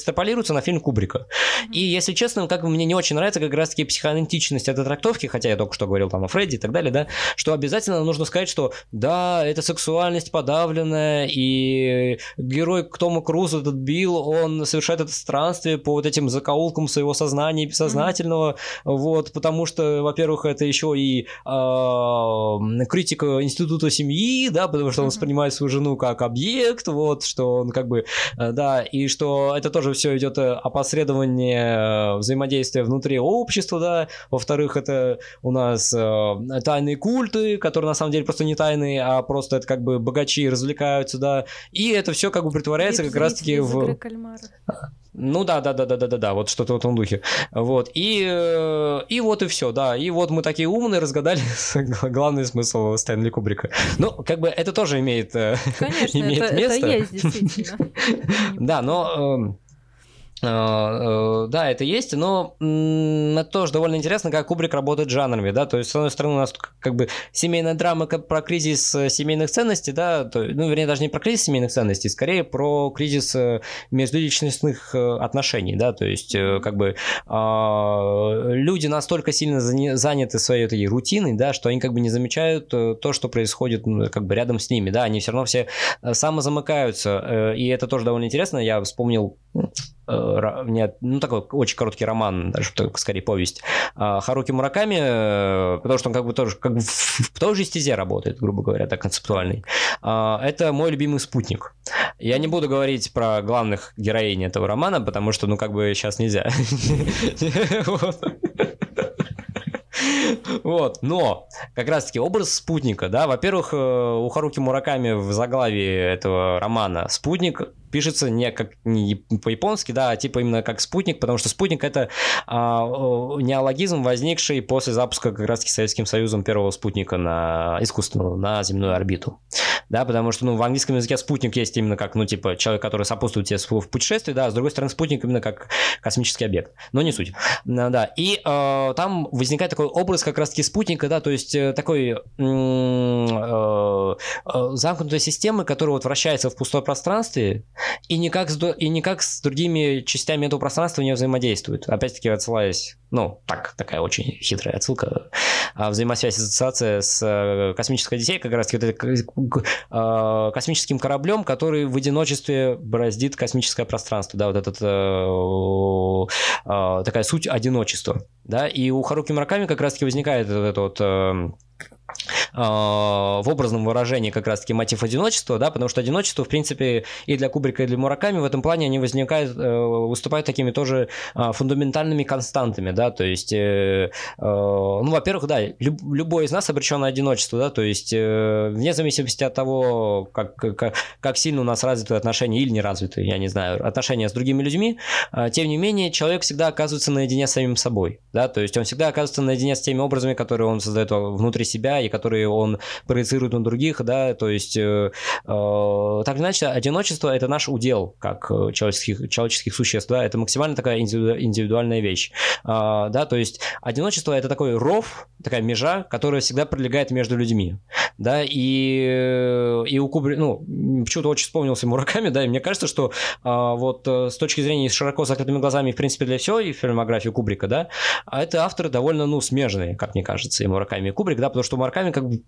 экстраполируется на фильм Кубрика. И, если честно, как бы мне не очень нравится как раз-таки психоаналитичность этой трактовки, хотя я только что говорил там о Фредди и так далее, да, что обязательно нужно сказать, что да, это сексуальность подавленная, и герой Тома Круза, этот Билл, он совершает это странствие по вот этим закоулкам своего сознания бессознательного, mm-hmm. вот, потому что, во-первых, это еще и э, критика института семьи, да, потому что он воспринимает свою жену как объект, вот, что он как бы, э, да, и что это тоже тоже все идет э, опосредование э, взаимодействия внутри общества, да. Во-вторых, это у нас э, тайные культы, которые на самом деле просто не тайные, а просто это как бы богачи развлекаются, да. И это все как бы притворяется как раз-таки в... Ну да, да, да, да, да, да, да, вот что-то в этом духе. Вот. И, и вот и все, да. И вот мы такие умные разгадали главный смысл Стэнли Кубрика. Ну, как бы это тоже имеет, Конечно, имеет это, место. Это есть, действительно. Да, но эм, да, это есть, но это тоже довольно интересно, как Кубрик работает жанрами, да, то есть, с одной стороны, у нас как бы семейная драма про кризис э, семейных ценностей, да, то, ну, вернее, даже не про кризис семейных ценностей, скорее про кризис межличностных отношений, да, то есть, как бы а, люди настолько сильно заняты своей этой рутиной, да, что они как бы не замечают то, что происходит как бы рядом с ними, да, они все равно все самозамыкаются, и это тоже довольно интересно, я вспомнил Э, нет, ну такой очень короткий роман, даже скорее повесть, а, Харуки Мураками, э, потому что он как бы тоже как бы в той же стезе работает, грубо говоря, так концептуальный. А, это мой любимый спутник. Я не буду говорить про главных героинь этого романа, потому что, ну, как бы сейчас нельзя. Вот, но как раз-таки образ спутника, да, во-первых, э, у Харуки Мураками в заглавии этого романа спутник пишется не как не по-японски, да, а типа именно как спутник, потому что спутник это а, неологизм, возникший после запуска как раз-таки Советским Союзом первого спутника на искусственную, на земную орбиту. Да, потому что, ну, в английском языке спутник есть именно как, ну, типа, человек, который сопутствует тебе в путешествии, да, а с другой стороны, спутник именно как космический объект. Но не суть. Да, и э, там возникает такой образ как раз-таки спутника, да, то есть э, такой э, э, замкнутой системы, которая вот вращается в пустое пространстве, и никак, с, и никак с другими частями этого пространства не взаимодействует. Опять-таки отсылаясь, ну, так, такая очень хитрая отсылка, а взаимосвязь, ассоциация с э, космической Одиссеей, как раз вот э, космическим кораблем, который в одиночестве бороздит космическое пространство, да, вот этот э, такая суть одиночества, да, и у Харуки Мураками как раз таки возникает это вот в образном выражении как раз-таки мотив одиночества, да, потому что одиночество, в принципе, и для Кубрика, и для Мураками в этом плане они возникают, выступают такими тоже фундаментальными константами, да, то есть, ну, во-первых, да, любой из нас обречен на одиночество, да, то есть, вне зависимости от того, как, как, как сильно у нас развиты отношения или не развиты, я не знаю, отношения с другими людьми, тем не менее, человек всегда оказывается наедине с самим собой, да, то есть он всегда оказывается наедине с теми образами, которые он создает внутри себя и которые он проецирует на других, да, то есть э, э, так или иначе одиночество это наш удел как э, человеческих, человеческих существ, да, это максимально такая индивидуальная вещь, э, да, то есть одиночество это такой ров, такая межа, которая всегда пролегает между людьми, да, и, э, и у Кубри, ну, почему-то очень вспомнился Мураками, да, и мне кажется, что а, вот с точки зрения широко закрытыми глазами, в принципе, для всего и фильмографии Кубрика, да, а это авторы довольно, ну, смежные, как мне кажется, и Мураками, и Кубрик, да, потому что Мураками как бы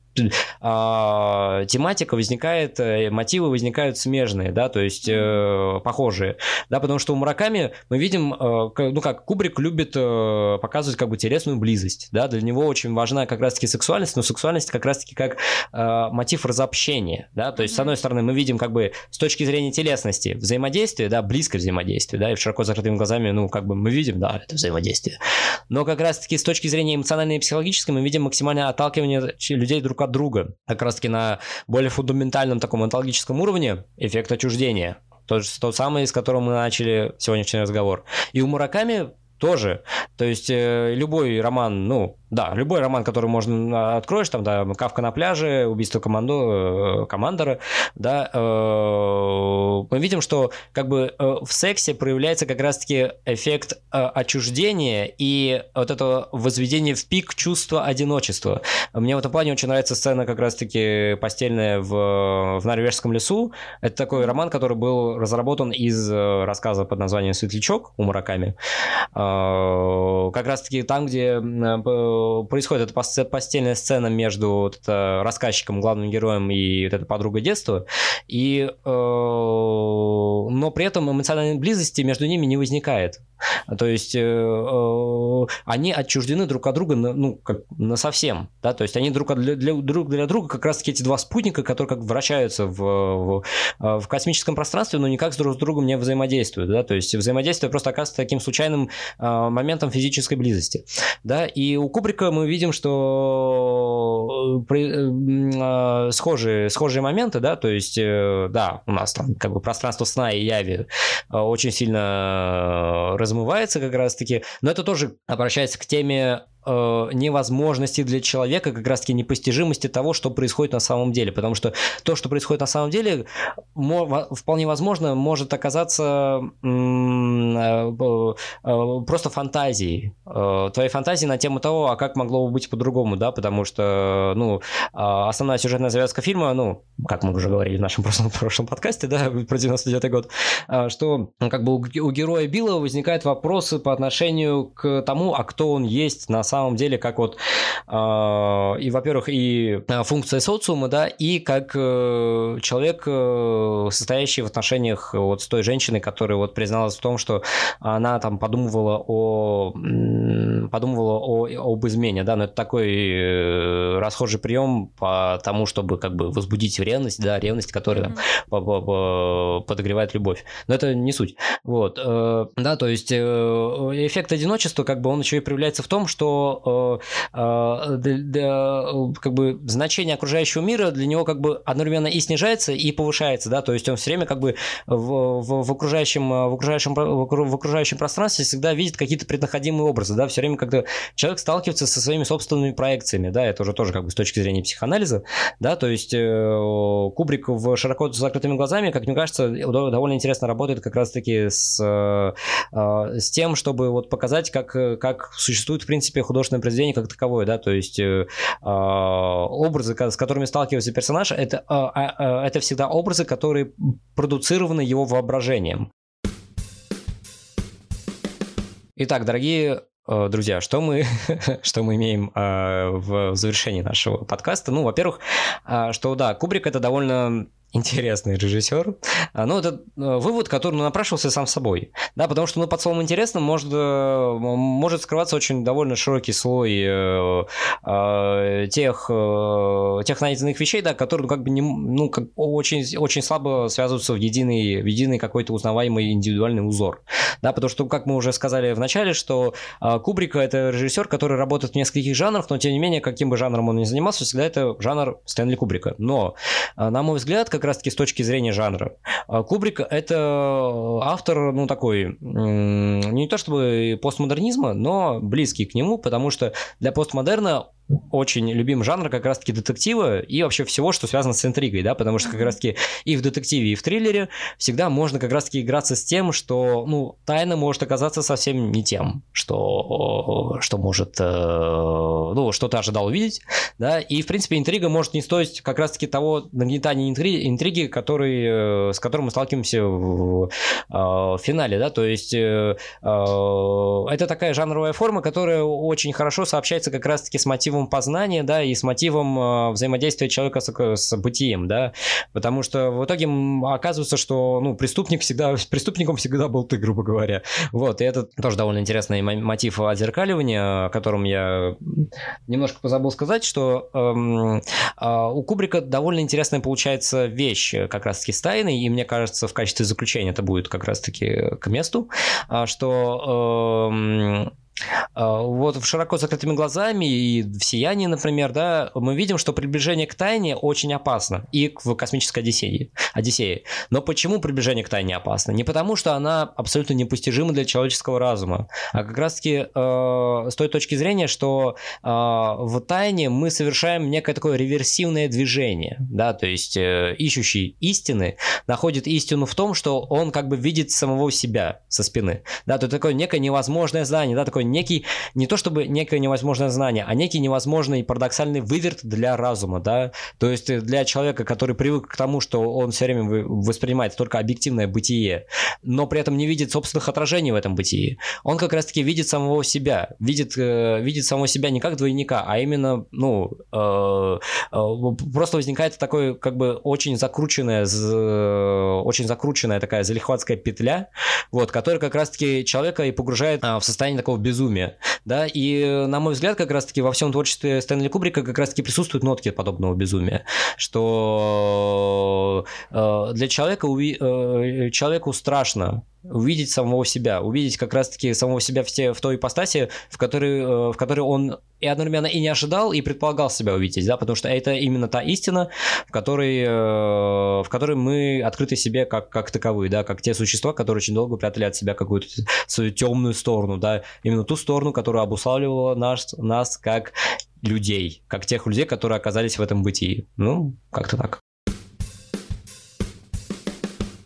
а, тематика возникает, э, мотивы возникают смежные, да, то есть э, похожие, да, потому что у Мураками мы видим, э, ну, как Кубрик любит э, показывать как бы телесную близость, да, для него очень важна как раз-таки сексуальность, но сексуальность как раз-таки как э, мотив разобщения, да, то есть, с одной стороны, мы видим как бы с точки зрения телесности взаимодействие, да, близкое взаимодействие, да, и широко закрытыми глазами, ну, как бы мы видим, да, это взаимодействие, но как раз-таки с точки зрения эмоциональной и психологической мы видим максимальное отталкивание людей друг от друга, как раз-таки на более фундаментальном таком онтологическом уровне эффект отчуждения, тот, тот самый, с которым мы начали сегодняшний разговор. И у Мураками тоже. То есть э, любой роман, ну, да, любой роман, который можно а, откроешь, там, да, Кавка на пляже, убийство командо, э, командора, да, э, мы видим, что как бы э, в сексе проявляется как раз-таки эффект отчуждения и вот это возведение в пик чувства одиночества. Мне в этом плане очень нравится сцена как раз-таки постельная в, в норвежском лесу. Это такой роман, который был разработан из рассказа под названием «Светлячок» у Мураками. Как раз-таки там, где происходит эта постельная сцена между вот это, рассказчиком, главным героем и вот этой подругой детства, и, э, но при этом эмоциональной близости между ними не возникает. То есть э, э, они отчуждены друг от друга, на, ну, как на совсем, да, то есть они друг для, для, друг для друга как раз-таки эти два спутника, которые как вращаются в, в, в космическом пространстве, но никак с друг с другом не взаимодействуют, да, то есть взаимодействие просто оказывается таким случайным э, моментом физической близости, да, и у Кубрика мы видим, что э, при, э, схожие, схожие моменты, да, то есть, э, да, у нас там как бы пространство сна и яви э, очень сильно раз размывается как раз-таки, но это тоже обращается к теме э, невозможности для человека, как раз-таки непостижимости того, что происходит на самом деле. Потому что то, что происходит на самом деле, вполне возможно, может оказаться э, э, просто фантазией. Э, твоей фантазией на тему того, а как могло бы быть по-другому, да, потому что, ну, а, основная сюжетная завязка фильма, ну, как мы уже говорили в нашем прошлом, прошлом подкасте, да, про 99 год, а, что ну, как бы у, героя Билла возникают вопросы по отношению к тому, а кто он есть на самом деле как вот э, и, во-первых, и а, функция социума, да, и как э, человек, э, состоящий в отношениях вот с той женщиной, которая вот призналась в том, что она там подумывала о подумывала о, об измене, да, но это такой э, расхожий прием по тому, чтобы как бы возбудить ревность, да, ревность, которая mm-hmm. подогревает любовь. Но это не суть. Вот, да, то есть эффект одиночества, как бы он еще и проявляется в том, что э, э, для, как бы значение окружающего мира для него как бы одновременно и снижается, и повышается, да, то есть он все время как бы в, в, в, окружающем, в, окружающем, в окружающем пространстве всегда видит какие-то преднаходимые образы, да, все время когда человек сталкивается со своими собственными проекциями, да, это уже тоже как бы с точки зрения психоанализа, да, то есть э, Кубрик в широко закрытыми глазами, как мне кажется, довольно интересно работает как раз-таки с, с тем, чтобы вот показать, как, как существует, в принципе, художественное произведение как таковое, да, то есть э, а, образы, с которыми сталкивается персонаж, это, э, это всегда образы, которые продуцированы его воображением. Итак, дорогие э, Друзья, что мы, что мы имеем э, в завершении нашего подкаста? Ну, во-первых, э, что да, Кубрик это довольно интересный режиссер. А, ну, это э, вывод, который ну, напрашивался сам собой. Да, потому что ну, под словом интересным может, э, может скрываться очень довольно широкий слой э, э, тех, э, тех найденных вещей, да, которые ну, как бы не, ну, как, очень, очень слабо связываются в единый, в единый какой-то узнаваемый индивидуальный узор. Да, потому что, как мы уже сказали в начале, что э, Кубрика это режиссер, который работает в нескольких жанрах, но тем не менее, каким бы жанром он ни занимался, всегда это жанр Стэнли Кубрика. Но, на мой взгляд, как раз-таки с точки зрения жанра. А Кубрик – это автор, ну, такой, не то чтобы постмодернизма, но близкий к нему, потому что для постмодерна очень любим жанр как раз-таки детектива и вообще всего, что связано с интригой, да, потому что как раз-таки и в детективе, и в триллере всегда можно как раз-таки играться с тем, что, ну, тайна может оказаться совсем не тем, что, что может, э, ну, что ты ожидал увидеть, да, и, в принципе, интрига может не стоить как раз-таки того нагнетания интриги, интриги который, э, с которым мы сталкиваемся в, э, в финале, да, то есть это такая жанровая форма, которая очень хорошо сообщается как раз-таки с мотивом мотивом познания, да, и с мотивом э, взаимодействия человека с, с бытием, да, потому что в итоге оказывается, что, ну, преступник всегда, преступником всегда был ты, грубо говоря, вот, и это тоже довольно интересный мотив отзеркаливания, о котором я немножко позабыл сказать, что эм, э, у Кубрика довольно интересная получается вещь как раз-таки с тайной, и мне кажется, в качестве заключения это будет как раз-таки к месту, а, что а, вот в широко закрытыми глазами и в сиянии, например, да, мы видим, что приближение к тайне очень опасно и в космической Одиссее. Одиссее. Но почему приближение к тайне опасно? Не потому, что она абсолютно непостижима для человеческого разума, а как раз-таки э, с той точки зрения, что э, в тайне мы совершаем некое такое реверсивное движение, да, то есть э, ищущий истины находит истину в том, что он как бы видит самого себя со спины, да, то такое некое невозможное знание, да, такое некий, не то чтобы некое невозможное знание, а некий невозможный парадоксальный выверт для разума, да, то есть э, для человека, который привык к тому, что он все время воспринимает только объективное бытие, но при этом не видит собственных отражений в этом бытии, он как раз-таки видит самого себя, видит, э, видит самого себя не как двойника, а именно, ну, э, э, просто возникает такой, как бы, очень закрученная, очень закрученная такая залихватская петля, вот, которая как раз-таки человека и погружает в состояние такого безумия, безумия, да, и, на мой взгляд, как раз-таки во всем творчестве Стэнли Кубрика как раз-таки присутствуют нотки подобного безумия, что э, для человека, э, человеку страшно увидеть самого себя, увидеть как раз-таки самого себя в, те, в той ипостаси, в которой, э, в которой он и одновременно и не ожидал, и предполагал себя увидеть, да, потому что это именно та истина, в которой, э, в которой мы открыты себе как, как таковые, да, как те существа, которые очень долго прятали от себя какую-то свою темную сторону, да, именно ту сторону, которая обуславливала нас, нас как людей, как тех людей, которые оказались в этом бытии. Ну, как-то так.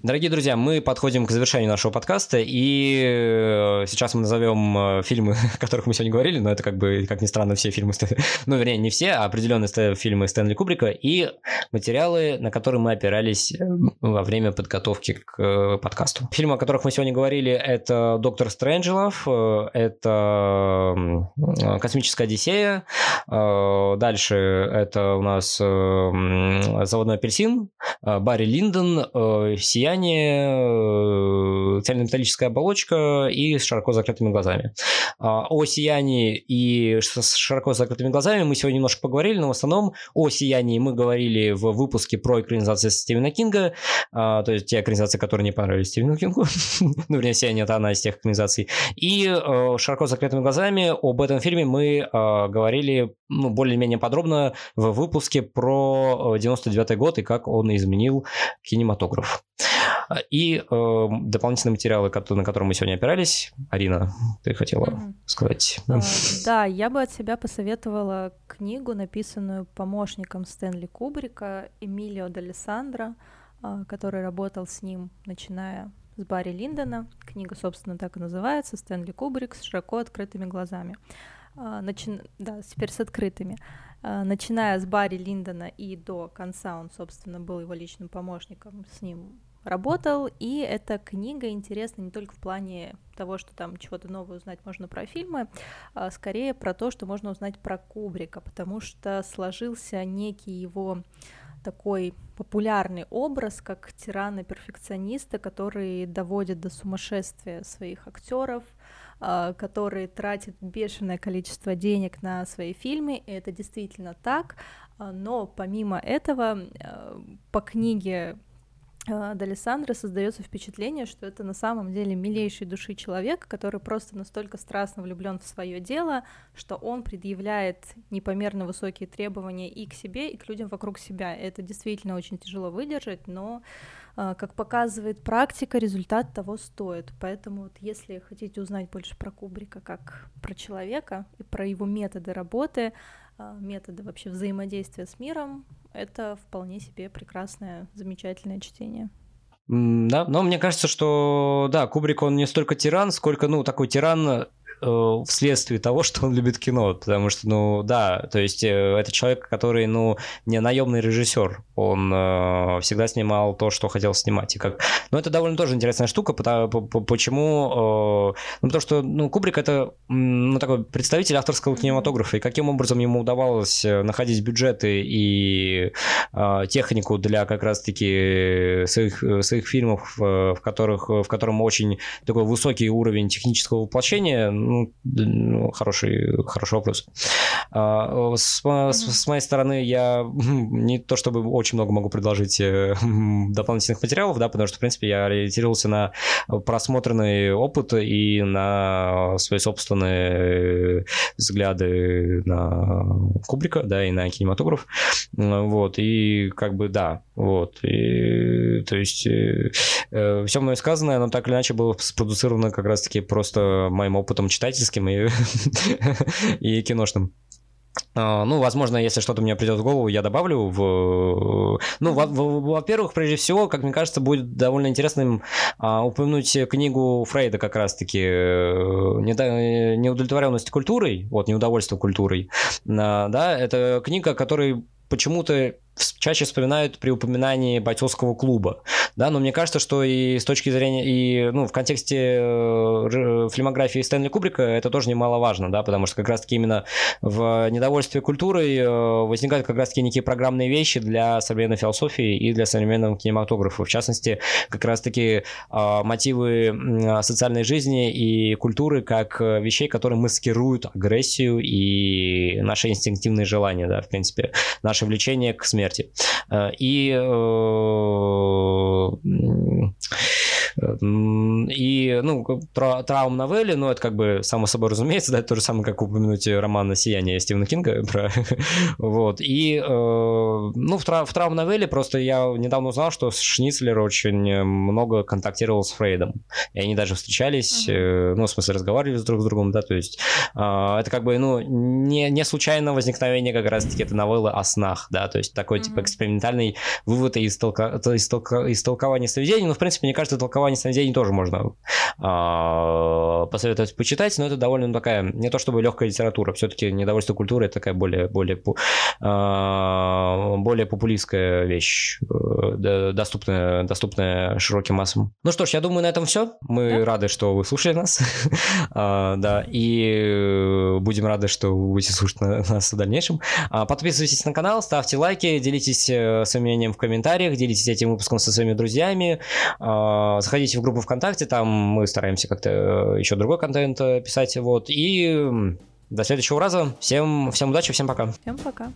Дорогие друзья, мы подходим к завершению нашего подкаста, и э, сейчас мы назовем э, фильмы, о которых мы сегодня говорили, но это как бы, как ни странно, все фильмы, ну, вернее, не все, а определенные фильмы Стэнли Кубрика, и материалы, на которые мы опирались э, во время подготовки к подкасту. Фильмы, о которых мы сегодня говорили, это «Доктор Стрэнджелов», это «Космическая Одиссея», дальше это у нас «Заводной апельсин», Барри Линдон, «Сияние», сияние, э, цельнометаллическая оболочка и с широко закрытыми глазами. А, о сиянии и с широко закрытыми глазами мы сегодня немножко поговорили, но в основном о сиянии мы говорили в выпуске про экранизации Стивена Кинга, а, то есть те экранизации, которые не понравились Стивену Кингу. ну, вернее, сияние это одна из тех экранизаций. И э, широко закрытыми глазами об этом фильме мы э, говорили ну, более-менее подробно в выпуске про 99 год и как он изменил кинематограф. И э, дополнительные материалы, на которые мы сегодня опирались. Арина, ты хотела mm-hmm. сказать? Uh, да, я бы от себя посоветовала книгу, написанную помощником Стэнли Кубрика Эмилио D'Алессандро, uh, который работал с ним, начиная с Барри Линдона. Книга, собственно, так и называется «Стэнли Кубрик с широко открытыми глазами». Начи... Да, теперь с открытыми. Начиная с Барри Линдона и до конца он, собственно, был его личным помощником, с ним работал, и эта книга интересна не только в плане того, что там чего-то нового узнать можно про фильмы, а скорее про то, что можно узнать про Кубрика, потому что сложился некий его такой популярный образ, как тирана-перфекциониста, который доводит до сумасшествия своих актеров, а, который тратит бешеное количество денег на свои фильмы, и это действительно так, а, но помимо этого а, по книге Далисандра создается впечатление, что это на самом деле милейший души человек, который просто настолько страстно влюблен в свое дело, что он предъявляет непомерно высокие требования и к себе, и к людям вокруг себя. Это действительно очень тяжело выдержать, но а, как показывает практика, результат того стоит. Поэтому вот если хотите узнать больше про Кубрика как про человека и про его методы работы, методы вообще взаимодействия с миром, это вполне себе прекрасное, замечательное чтение. Да, но мне кажется, что да, Кубрик он не столько тиран, сколько ну такой тиран вследствие того, что он любит кино, потому что, ну, да, то есть э, это человек, который, ну, не наемный режиссер, он э, всегда снимал то, что хотел снимать, и как, ну, это довольно тоже интересная штука, потому, почему, э, ну, потому что, ну, Кубрик это, ну, такой представитель авторского кинематографа, и каким образом ему удавалось э, находить бюджеты и э, технику для как раз-таки своих, своих фильмов, э, в которых, в котором очень такой высокий уровень технического воплощения, ну, ну, хороший, хороший вопрос. А, с, с, моей стороны, я не то чтобы очень много могу предложить э, дополнительных материалов, да, потому что, в принципе, я ориентировался на просмотренный опыт и на свои собственные взгляды на Кубрика, да, и на кинематограф. Вот, и как бы, да, вот. И, то есть, э, э все мной сказанное, оно так или иначе было спродуцировано как раз-таки просто моим опытом читательским и, и киношным. А, ну, возможно, если что-то мне придет в голову, я добавлю в... Ну, во-первых, прежде всего, как мне кажется, будет довольно интересным а, упомянуть книгу Фрейда как раз-таки э, «Неудовлетворенность культурой», вот, «Неудовольство культурой», а, да, это книга, которой почему-то чаще вспоминают при упоминании бойцовского клуба, да, но мне кажется, что и с точки зрения, и, ну, в контексте э, фильмографии Стэнли Кубрика это тоже немаловажно, да, потому что как раз-таки именно в недовольстве культурой э, возникают как раз-таки некие программные вещи для современной философии и для современного кинематографа, в частности, как раз-таки э, мотивы социальной жизни и культуры как вещей, которые маскируют агрессию и наши инстинктивные желания, да, в принципе, наше влечение к смерти смерти. Э, и э, и, ну, тра траум новелли, ну, это как бы само собой разумеется, да, это то же самое, как упомянуть роман «Сияние» Стивена Кинга. Про... вот. И, э, ну, в, тра в траум новелле просто я недавно узнал, что Шницлер очень много контактировал с Фрейдом. И они даже встречались, э, ну, в смысле, разговаривали друг с другом, да, то есть э, это как бы, ну, не, не случайно возникновение как раз-таки этой новеллы о снах, да, то есть такой, uh-huh. типа, экспериментальный вывод из, толка... из, толка... из толкования сновидений, ну, в принципе, мне кажется, толкование толкование сновидений тоже можно э, посоветовать почитать, но это довольно такая, не то чтобы легкая литература, все-таки недовольство культуры это такая более, более, э, более популистская вещь, э, доступная, доступная широким массам. Ну что ж, я думаю, на этом все. Мы да? рады, что вы слушали нас. а, да, и будем рады, что вы будете слушать нас в дальнейшем. А, подписывайтесь на канал, ставьте лайки, делитесь э, своим мнением в комментариях, делитесь этим выпуском со своими друзьями. А, заходите в группу ВКонтакте, там мы стараемся как-то э, еще другой контент э, писать, вот, и до следующего раза. Всем, всем удачи, всем пока. Всем пока.